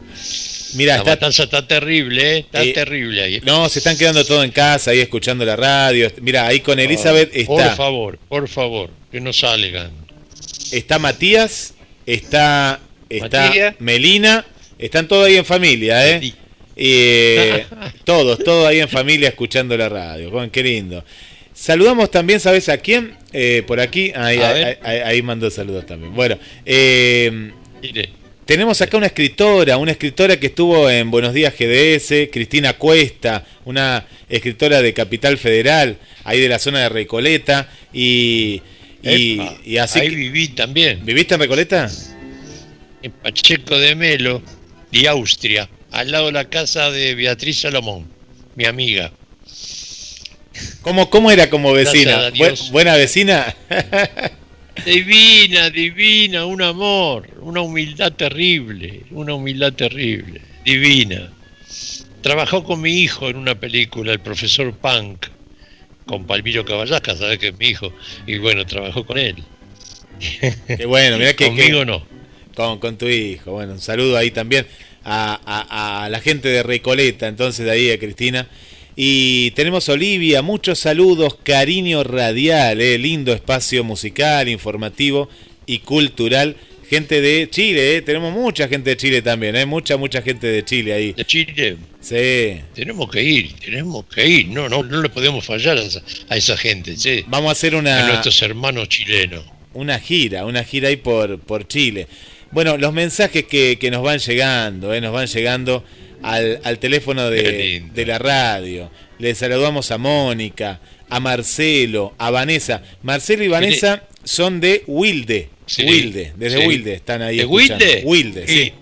[SPEAKER 1] Mira,
[SPEAKER 2] la está, matanza está terrible, ¿eh? está eh, terrible ahí.
[SPEAKER 1] No, se están quedando todo en casa ahí escuchando la radio. Mira, ahí con Elizabeth está.
[SPEAKER 2] Por favor, por favor, que no salgan.
[SPEAKER 1] Está Matías, está, está Melina, están todos ahí en familia, ¿eh? eh [laughs] todos, todos ahí en familia escuchando la radio. qué lindo. Saludamos también, ¿sabes a quién? Eh, por aquí, ahí, ahí, mandó saludos también. Bueno, eh, Mire. Tenemos acá una escritora, una escritora que estuvo en Buenos Días GDS, Cristina Cuesta, una escritora de Capital Federal, ahí de la zona de Recoleta, y, y, así...
[SPEAKER 2] Ahí viví también.
[SPEAKER 1] ¿Viviste en Recoleta?
[SPEAKER 2] En Pacheco de Melo, de Austria, al lado de la casa de Beatriz Salomón, mi amiga.
[SPEAKER 1] ¿Cómo, cómo era como vecina? ¿Buena vecina? [laughs]
[SPEAKER 2] divina, divina, un amor, una humildad terrible, una humildad terrible, divina. Trabajó con mi hijo en una película, el profesor Punk, con Palmiro Caballasca, sabes que es mi hijo, y bueno, trabajó con él.
[SPEAKER 1] Qué bueno, mira que...
[SPEAKER 2] Conmigo no.
[SPEAKER 1] Con, con, tu hijo, bueno, un saludo ahí también a, a, la gente de Recoleta, entonces de ahí a Cristina. Y tenemos Olivia, muchos saludos, cariño radial, eh, lindo espacio musical, informativo y cultural gente de Chile, ¿eh? tenemos mucha gente de Chile también, ¿eh? mucha, mucha gente de Chile ahí.
[SPEAKER 2] De Chile.
[SPEAKER 1] Sí.
[SPEAKER 2] Tenemos que ir, tenemos que ir, no, no, no le podemos fallar a esa, gente, ¿sí?
[SPEAKER 1] Vamos a hacer una...
[SPEAKER 2] A nuestros hermanos chilenos.
[SPEAKER 1] Una gira, una gira ahí por, por Chile. Bueno, los mensajes que, que nos van llegando, ¿eh? nos van llegando al, al teléfono de, de la radio. Le saludamos a Mónica, a Marcelo, a Vanessa. Marcelo y Vanessa son de Wilde. Wilde, desde Wilde están ahí.
[SPEAKER 2] ¿De Wilde?
[SPEAKER 1] Wilde, sí.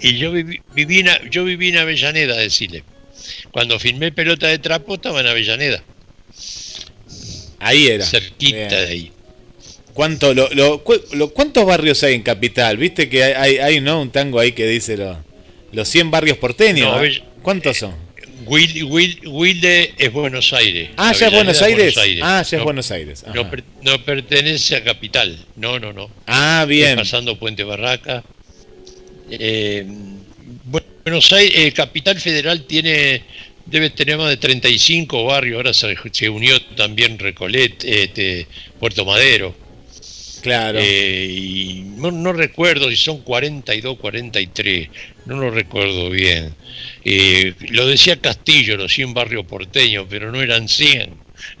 [SPEAKER 2] Y yo viví, en, yo viví en Avellaneda, decirle. Cuando filmé Pelota de Trapo estaba en Avellaneda.
[SPEAKER 1] Ahí era.
[SPEAKER 2] Cerquita de ahí.
[SPEAKER 1] ¿Cuánto, lo, lo, ¿Cuántos barrios hay en Capital? Viste que hay, hay, ¿no? un tango ahí que dice los 100 barrios porteños. ¿Cuántos son?
[SPEAKER 2] Wilde es Buenos Aires.
[SPEAKER 1] Ah, ya es Buenos Aires? Ah, ya es Buenos Aires.
[SPEAKER 2] No, pertenece a Capital. No, no, no.
[SPEAKER 1] Ah, bien.
[SPEAKER 2] pasando Puente Barraca. Eh, Buenos Aires, eh, Capital Federal tiene debe tener más de 35 barrios. Ahora se, unió también Recolet, este, Puerto Madero.
[SPEAKER 1] Claro.
[SPEAKER 2] Eh, y no, recuerdo si son 42, 43, no lo recuerdo bien. Eh, lo decía Castillo, los 100 barrios porteños, pero no eran 100.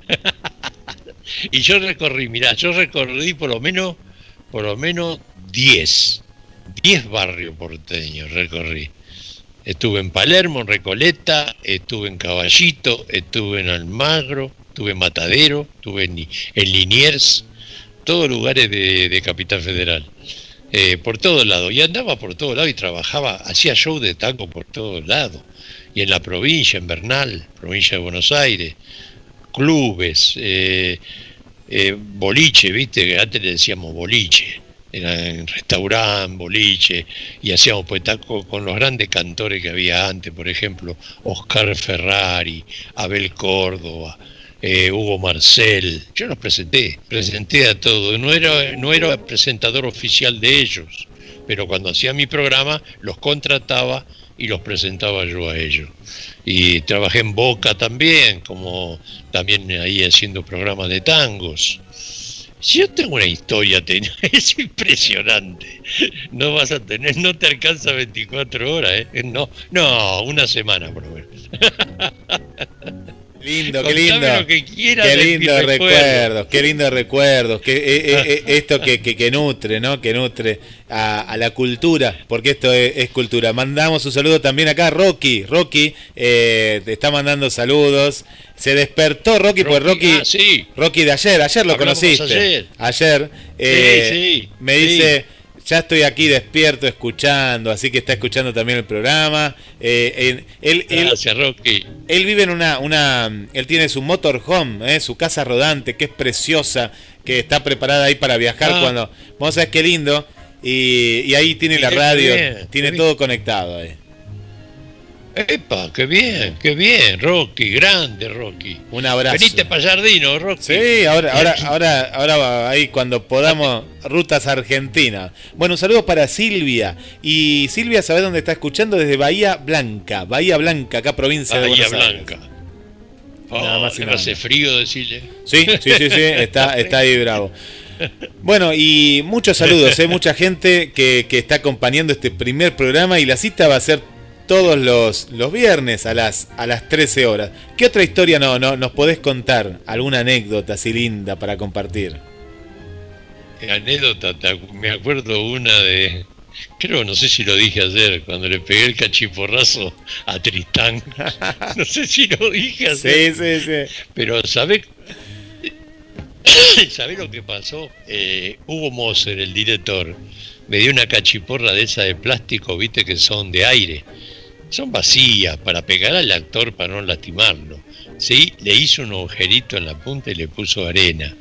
[SPEAKER 2] [laughs] y yo recorrí, mirá, yo recorrí por lo menos, por lo menos 10, 10 barrios porteños recorrí. Estuve en Palermo, en Recoleta, estuve en Caballito, estuve en Almagro, estuve en Matadero, estuve en, en Liniers, todos lugares de, Capital Federal. Eh, por todos lados. Y andaba por todos lados y trabajaba, hacía show de tango por todos lados. Y en la provincia, en Bernal, provincia de Buenos Aires, clubes, eh, eh, boliche, viste, antes le decíamos boliche, era en restaurante, boliche, y hacíamos pues taco con los grandes cantores que había antes, por ejemplo, Oscar Ferrari, Abel Córdoba, eh, Hugo Marcel, yo los presenté, presenté a todos, no era, no era presentador oficial de ellos, pero cuando hacía mi programa los contrataba y los presentaba yo a ellos. Y trabajé en Boca también, como también ahí haciendo programas de tangos. Si yo tengo una historia, [laughs] es impresionante. No vas a tener, no te alcanza 24 horas, ¿eh? No, no, una semana por lo menos. [laughs]
[SPEAKER 1] Lindo, qué lindo. qué lindo recuerdos, qué lindo recuerdos. Que, eh, eh, eh, esto que, que, nutre, ¿no? Que nutre a, la cultura, porque esto es, cultura. Mandamos un saludo también acá a Rocky. Rocky te está mandando saludos. Se despertó Rocky, pues Rocky, ah, sí. Rocky de ayer, ayer lo conociste. Ayer. ayer me dice ya estoy aquí despierto escuchando, así que está escuchando también el programa. Eh, él,
[SPEAKER 2] Gracias, Rocky.
[SPEAKER 1] Él vive en una, una, él tiene su motorhome, eh, su casa rodante, que es preciosa, que está preparada ahí para viajar ah. cuando, vamos a ver qué lindo, y, ahí tiene la radio, tiene todo conectado ahí.
[SPEAKER 2] Epa, qué bien, qué bien, Rocky, grande Rocky.
[SPEAKER 1] Un abrazo.
[SPEAKER 2] Veniste para Jardino, Rocky.
[SPEAKER 1] Sí, ahora, ahora, ahora, ahora ahí cuando podamos, rutas Argentina. Bueno, un saludo para Silvia. Y Silvia, ¿sabes dónde está escuchando? Desde Bahía Blanca, Bahía Blanca, acá provincia de Buenos Blanca. Aires.
[SPEAKER 2] nada más y hace frío decirle.
[SPEAKER 1] Sí, sí, sí, sí, está, [laughs] está ahí bravo. Bueno, y muchos saludos, ¿eh? mucha gente que, que está acompañando este primer programa y la cita va a ser todos los, los viernes a las, a las 13 horas. ¿Qué otra historia no, no, nos podés contar? ¿Alguna anécdota así linda para compartir?
[SPEAKER 2] Anécdota, me acuerdo una de, creo, no sé si lo dije ayer, cuando le pegué el cachiporrazo a Tristán. [laughs] No sé si lo dije ayer.
[SPEAKER 1] Sí, sí, sí.
[SPEAKER 2] Pero, ¿sabés? [coughs] ¿Sabés lo que pasó? Eh, Hugo Moser, el director, me dio una cachiporra de esa de plástico, viste, que son de aire son vacías para pegar al actor para no lastimarlo. Sí, le hizo un agujerito en la punta y le puso arena.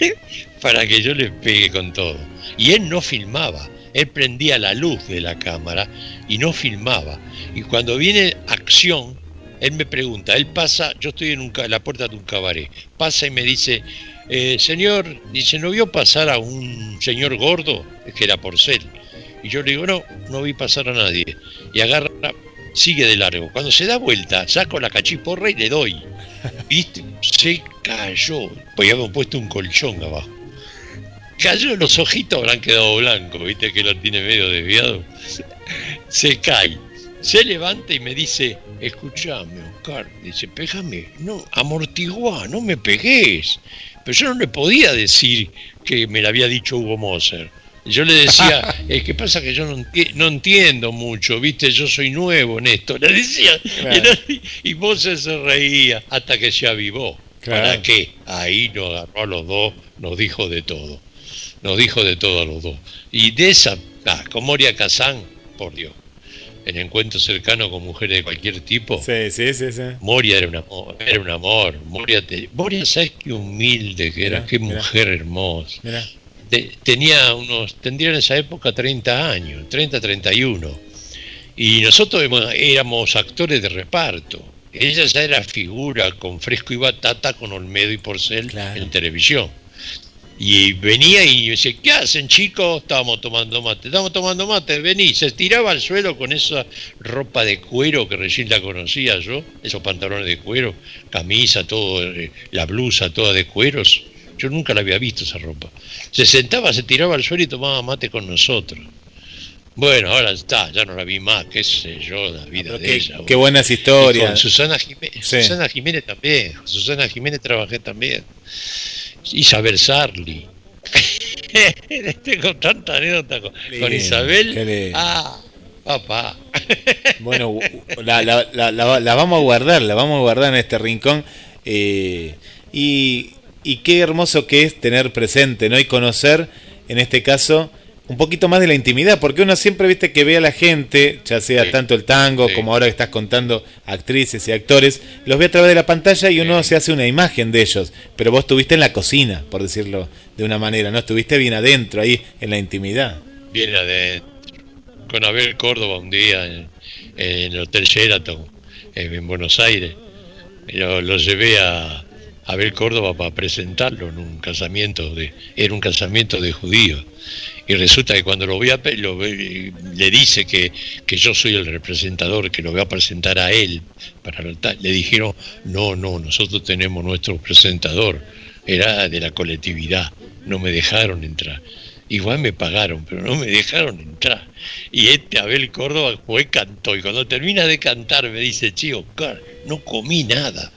[SPEAKER 2] [laughs] para que yo le pegue con todo. Y él no filmaba, él prendía la luz de la cámara y no filmaba. Y cuando viene acción, él me pregunta, él pasa, yo estoy en, un, la puerta de un cabaret, pasa y me dice, eh, señor, dice, ¿no vio pasar a un señor gordo? que era Porcel. Y yo le digo, no, no vi pasar a nadie. Y agarra, sigue de largo. Cuando se da vuelta, saco la cachiporra y le doy. ¿Viste? Se cayó. Pues habíamos puesto un colchón abajo. Cayó, los ojitos habrán quedado blancos, ¿viste? Que lo tiene medio desviado. Se cae. Se levanta y me dice, escúchame, Oscar, dice, pégame, no, amortiguá, no me pegues. Pero yo no le podía decir que me lo había dicho Hugo Moser. Yo le decía, [laughs] es que pasa que yo no, entiendo mucho, viste, yo soy nuevo en esto. Le decía, y, Moser se reía hasta que se avivó. ¿Para qué? Ahí nos agarró a los dos, nos dijo de todo. Nos dijo de todo a los dos. Y de esa, ah, con Moria Kazán, por Dios en encuentro cercano con mujeres de cualquier tipo.
[SPEAKER 1] Sí, sí, sí,
[SPEAKER 2] Moria era un amor, era un amor. Moria, Moria ¿sabes qué humilde que era? qué mujer hermosa. Tenía unos, tendría en esa época 30 años, 30, 31. Y nosotros éramos actores de reparto. Ella ya era figura con Fresco y Batata, con Olmedo y Porcel en televisión. Y venía y decía, ¿qué hacen chicos? Estábamos tomando mate, estábamos tomando mate, vení, se tiraba al suelo con esa ropa de cuero que recién la conocía yo, esos pantalones de cuero, camisa, todo, eh, la blusa toda de cueros. Yo nunca la había visto esa ropa. Se sentaba, se tiraba al suelo y tomaba mate con nosotros. Bueno, ahora está, ya no la vi más, qué sé yo, la vida de ella.
[SPEAKER 1] Qué buenas historias.
[SPEAKER 2] Susana Jiménez, Susana Jiménez también, Susana Jiménez trabajé también. Isabel Sarli. [laughs] Tengo tanta anécdota con, Isabel. Ah, papá. [laughs]
[SPEAKER 1] bueno, la, la, la, vamos a guardar, la vamos a guardar en este rincón. Eh, y, y qué hermoso que es tener presente, ¿no? Y conocer, en este caso, un poquito más de la intimidad, porque uno siempre viste que ve a la gente, ya sea tanto el tango como ahora que estás contando actrices y actores, los ve a través de la pantalla y uno se hace una imagen de ellos, pero vos estuviste en la cocina, por decirlo de una manera, ¿no? Estuviste bien adentro, ahí, en la intimidad.
[SPEAKER 2] Bien adentro. Con Abel Córdoba un día en, el Hotel Sheraton, en, Buenos Aires, lo, lo llevé a, Abel Córdoba para presentarlo en un casamiento de era un casamiento de judíos y resulta que cuando lo voy a lo, le dice que, que, yo soy el representador que lo voy a presentar a él para le dijeron no no nosotros tenemos nuestro presentador era de la colectividad no me dejaron entrar. Igual me pagaron pero no me dejaron entrar y este Abel Córdoba fue cantó y cuando termina de cantar me dice chico no comí nada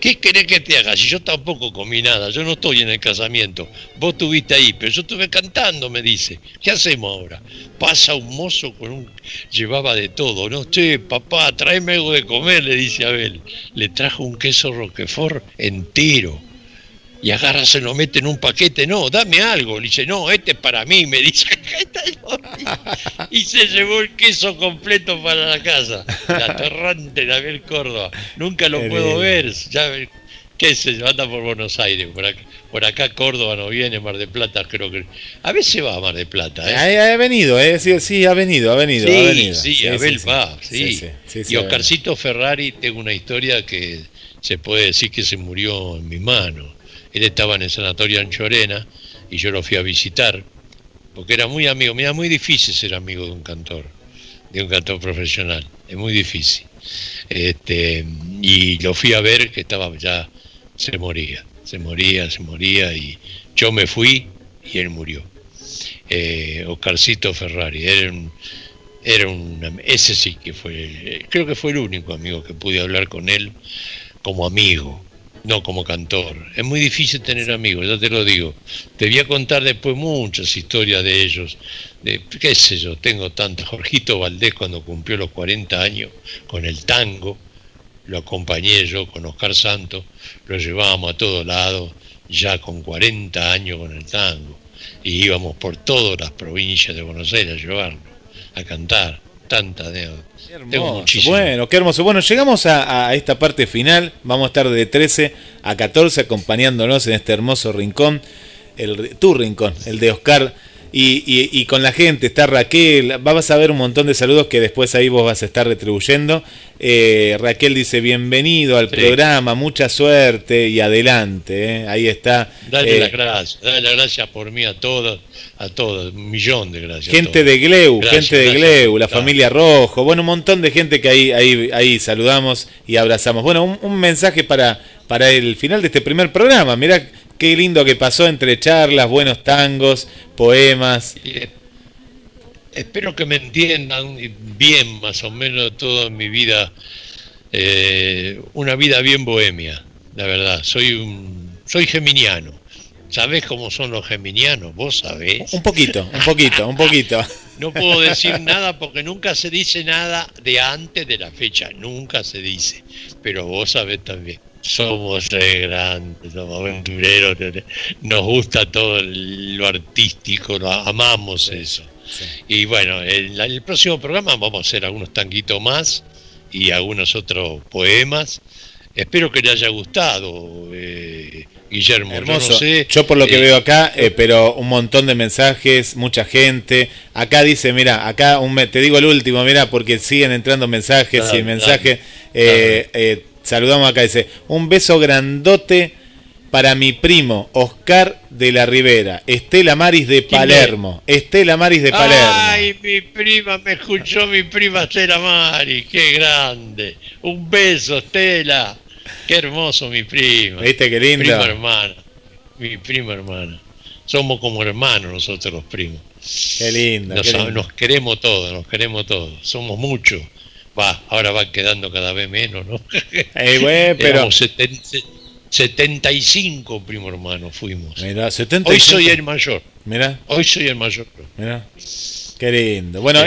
[SPEAKER 2] ¿Qué querés que te haga? Si yo tampoco comí nada, yo no estoy en el casamiento. Vos estuviste ahí, pero yo estuve cantando, me dice. ¿Qué hacemos ahora? Pasa un mozo con un... llevaba de todo, ¿no? Che, papá, tráeme algo de comer, le dice Abel. Le trajo un queso roquefort entero y agarra, se lo mete en un paquete, no, dame algo, le dice, no, este es para mí, me dice, y se llevó el queso completo para la casa, la torrante de Abel Córdoba, nunca lo puedo ver, ya, qué sé yo, anda por Buenos Aires, por acá, por acá Córdoba no viene, Mar de Plata creo que, a veces va a Mar de Plata,
[SPEAKER 1] ¿eh? Ha, venido, ¿eh? sí, sí, ha venido, ha venido,
[SPEAKER 2] sí,
[SPEAKER 1] ha venido.
[SPEAKER 2] Sí, Abel va, sí, y Oscarcito Ferrari, tengo una historia que se puede decir que se murió en mi mano él estaba en el sanatorio Anchorena y yo lo fui a visitar, porque era muy amigo. Mira, muy difícil ser amigo de un cantor, de un cantor profesional, es muy difícil. Este, y lo fui a ver que estaba ya, se moría, se moría, se moría, y yo me fui y él murió. Eh, Oscarcito Ferrari, era un, era un, ese sí que fue, creo que fue el único amigo que pude hablar con él como amigo, no como cantor. Es muy difícil tener amigos, ya te lo digo. Te voy a contar después muchas historias de ellos. De, qué sé yo, tengo tanto. Jorgito Valdés cuando cumplió los 40 años con el tango, lo acompañé yo con Oscar Santos, lo llevábamos a todos lados, ya con 40 años con el tango. Y íbamos por todas las provincias de Buenos Aires a llevarlo, a cantar. Tantas. De,
[SPEAKER 1] bueno, qué hermoso. Bueno, llegamos a, esta parte final. Vamos a estar de 13 a 14 acompañándonos en este hermoso rincón, el, tu rincón, el de Oscar y, con la gente, está Raquel, vas a ver un montón de saludos que después ahí vos vas a estar retribuyendo. Eh, Raquel dice, bienvenido al programa, mucha suerte y adelante. Eh". Ahí está.
[SPEAKER 2] Dale eh, las gracias, dale las gracias por mí a todos, a todos, un millón de gracias.
[SPEAKER 1] Gente de Gleu, gente de Gleu, la familia Rojo, bueno, un montón de gente que ahí, ahí, ahí saludamos y abrazamos. Bueno, un, un mensaje para, para el final de este primer programa. Mirá Qué lindo que pasó entre charlas, buenos tangos, poemas.
[SPEAKER 2] Eh, espero que me entiendan bien, más o menos, toda mi vida. Eh, una vida bien bohemia, la verdad. Soy un, soy geminiano. ¿Sabés cómo son los geminianos? ¿Vos sabés?
[SPEAKER 1] Un poquito, un poquito, un poquito. [laughs]
[SPEAKER 2] No puedo decir nada porque nunca se dice nada de antes de la fecha, nunca se dice. Pero vos sabés también somos grandes, somos aventureros, nos gusta todo lo artístico, amamos eso. Y bueno, en el, próximo programa vamos a hacer algunos tanguitos más y algunos otros poemas. Espero que le haya gustado, eh, Guillermo.
[SPEAKER 1] Hermoso. Yo, por lo que eh, veo acá, eh, pero un montón de mensajes, mucha gente. Acá dice, mira, acá un, te digo el último, mira, porque siguen entrando mensajes y mensajes. Saludamos acá, dice, un beso grandote para mi primo Oscar de la Rivera, Estela Maris de Palermo, Estela Maris de Palermo.
[SPEAKER 2] Ay, mi prima, me escuchó mi prima Estela Maris, qué grande. Un beso, Estela. Qué hermoso mi prima.
[SPEAKER 1] ¿Viste qué lindo?
[SPEAKER 2] Mi prima hermana, mi prima hermana. Somos como hermanos nosotros los primos.
[SPEAKER 1] Qué lindo.
[SPEAKER 2] Nos, nos queremos todos, nos queremos todos. Somos muchos ahora van quedando cada vez menos, ¿no? [laughs]
[SPEAKER 1] Eh, pero...
[SPEAKER 2] 75 primo hermano fuimos.
[SPEAKER 1] Mira, 75.
[SPEAKER 2] Hoy soy el mayor.
[SPEAKER 1] Mira.
[SPEAKER 2] Hoy soy el mayor.
[SPEAKER 1] Mira. Qué lindo. Bueno,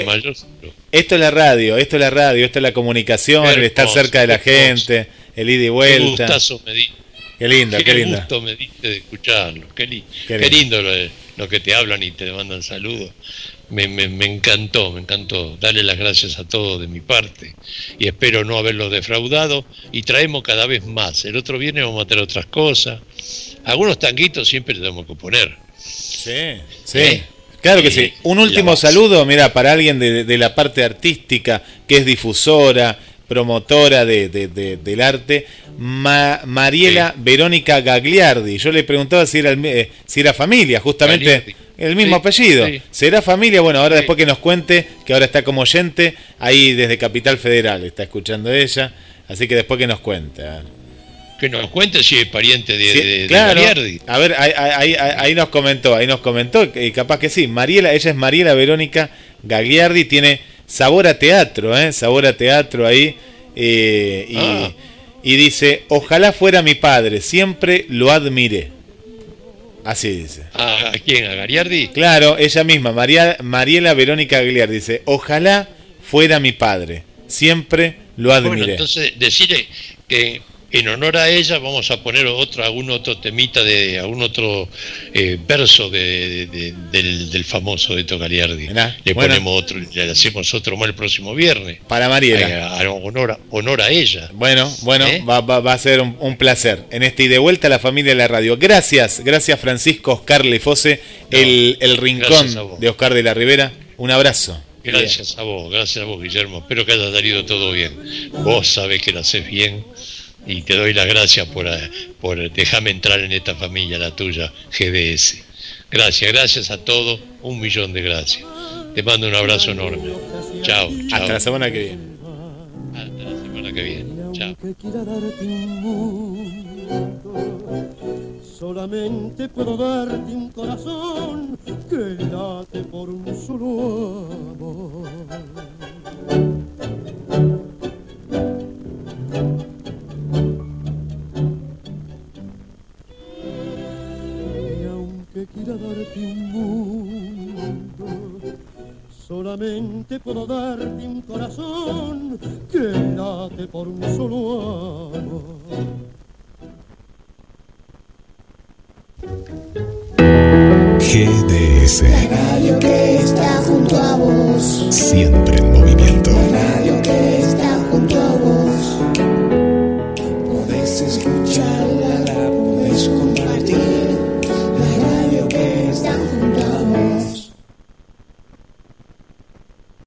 [SPEAKER 1] esto es la radio, esto es la radio, esto es la comunicación, el estar cerca de la gente, el ida y vuelta. Qué gustazo me di. Qué lindo, qué, lindo.
[SPEAKER 2] gusto me diste de escucharlo. Qué, lindo, lo, lo, que te hablan y te mandan saludos me, me, encantó, me encantó. Darle las gracias a todos de mi parte y espero no haberlo defraudado y traemos cada vez más. El otro viernes vamos a tener otras cosas. Algunos tanguitos siempre tenemos que poner.
[SPEAKER 1] Sí, sí. ¿Eh? Claro que sí. Un último saludo, mira, para alguien de, la parte artística, que es difusora, promotora de, del arte, Mariela Verónica Gagliardi. Yo le preguntaba si era, eh, si era familia, justamente. El mismo apellido. ¿Será familia? Bueno, ahora después que nos cuente, que ahora está como oyente, ahí desde Capital Federal está escuchando ella, así que después que nos cuente.
[SPEAKER 2] Que nos cuente si es pariente de,
[SPEAKER 1] claro. A ver, ahí, nos comentó, ahí nos comentó, y capaz que sí. Mariela, ella es Mariela Verónica Gagliardi, tiene sabor a teatro, ¿eh? Sabor a teatro ahí. Eh, y, ah. y dice, ojalá fuera mi padre, siempre lo admiré. Así dice.
[SPEAKER 2] ¿A quién? ¿A Gariardi?
[SPEAKER 1] Claro, ella misma, María, Mariela Verónica Galiardi, dice, ojalá fuera mi padre, siempre lo admiré. Bueno,
[SPEAKER 2] entonces decirle que en honor a ella vamos a poner otro, algún otro temita de algún otro eh, verso de, del, famoso de Galiardi. le ponemos otro, le hacemos otro más el próximo viernes.
[SPEAKER 1] Para Mariela.
[SPEAKER 2] A, honor, honor, a ella.
[SPEAKER 1] Bueno, bueno, ¿Eh? va, va, a ser un, placer. En este y de vuelta a la familia de la radio. Gracias, gracias Francisco Oscar Lefose, el, el rincón de Oscar de la Rivera. Un abrazo.
[SPEAKER 2] Gracias a vos, gracias a vos, Guillermo. Espero que haya salido todo bien. Vos sabés que lo haces bien y te doy las gracias por, eh, por dejarme entrar en esta familia, la tuya, GDS. Gracias, gracias a todos, un millón de gracias. Te mando un abrazo enorme. Chao.
[SPEAKER 1] Hasta la semana que viene.
[SPEAKER 2] Hasta la semana que viene. Chao.
[SPEAKER 8] Solamente puedo darte un corazón que late por un solo amor. que quiera darte un mundo, solamente puedo darte un corazón que late por un solo amor.
[SPEAKER 9] GDS.
[SPEAKER 10] La radio que está junto a vos.
[SPEAKER 9] Siempre en movimiento.
[SPEAKER 10] Radio que está junto a vos. Podés escucharla, la podés conocer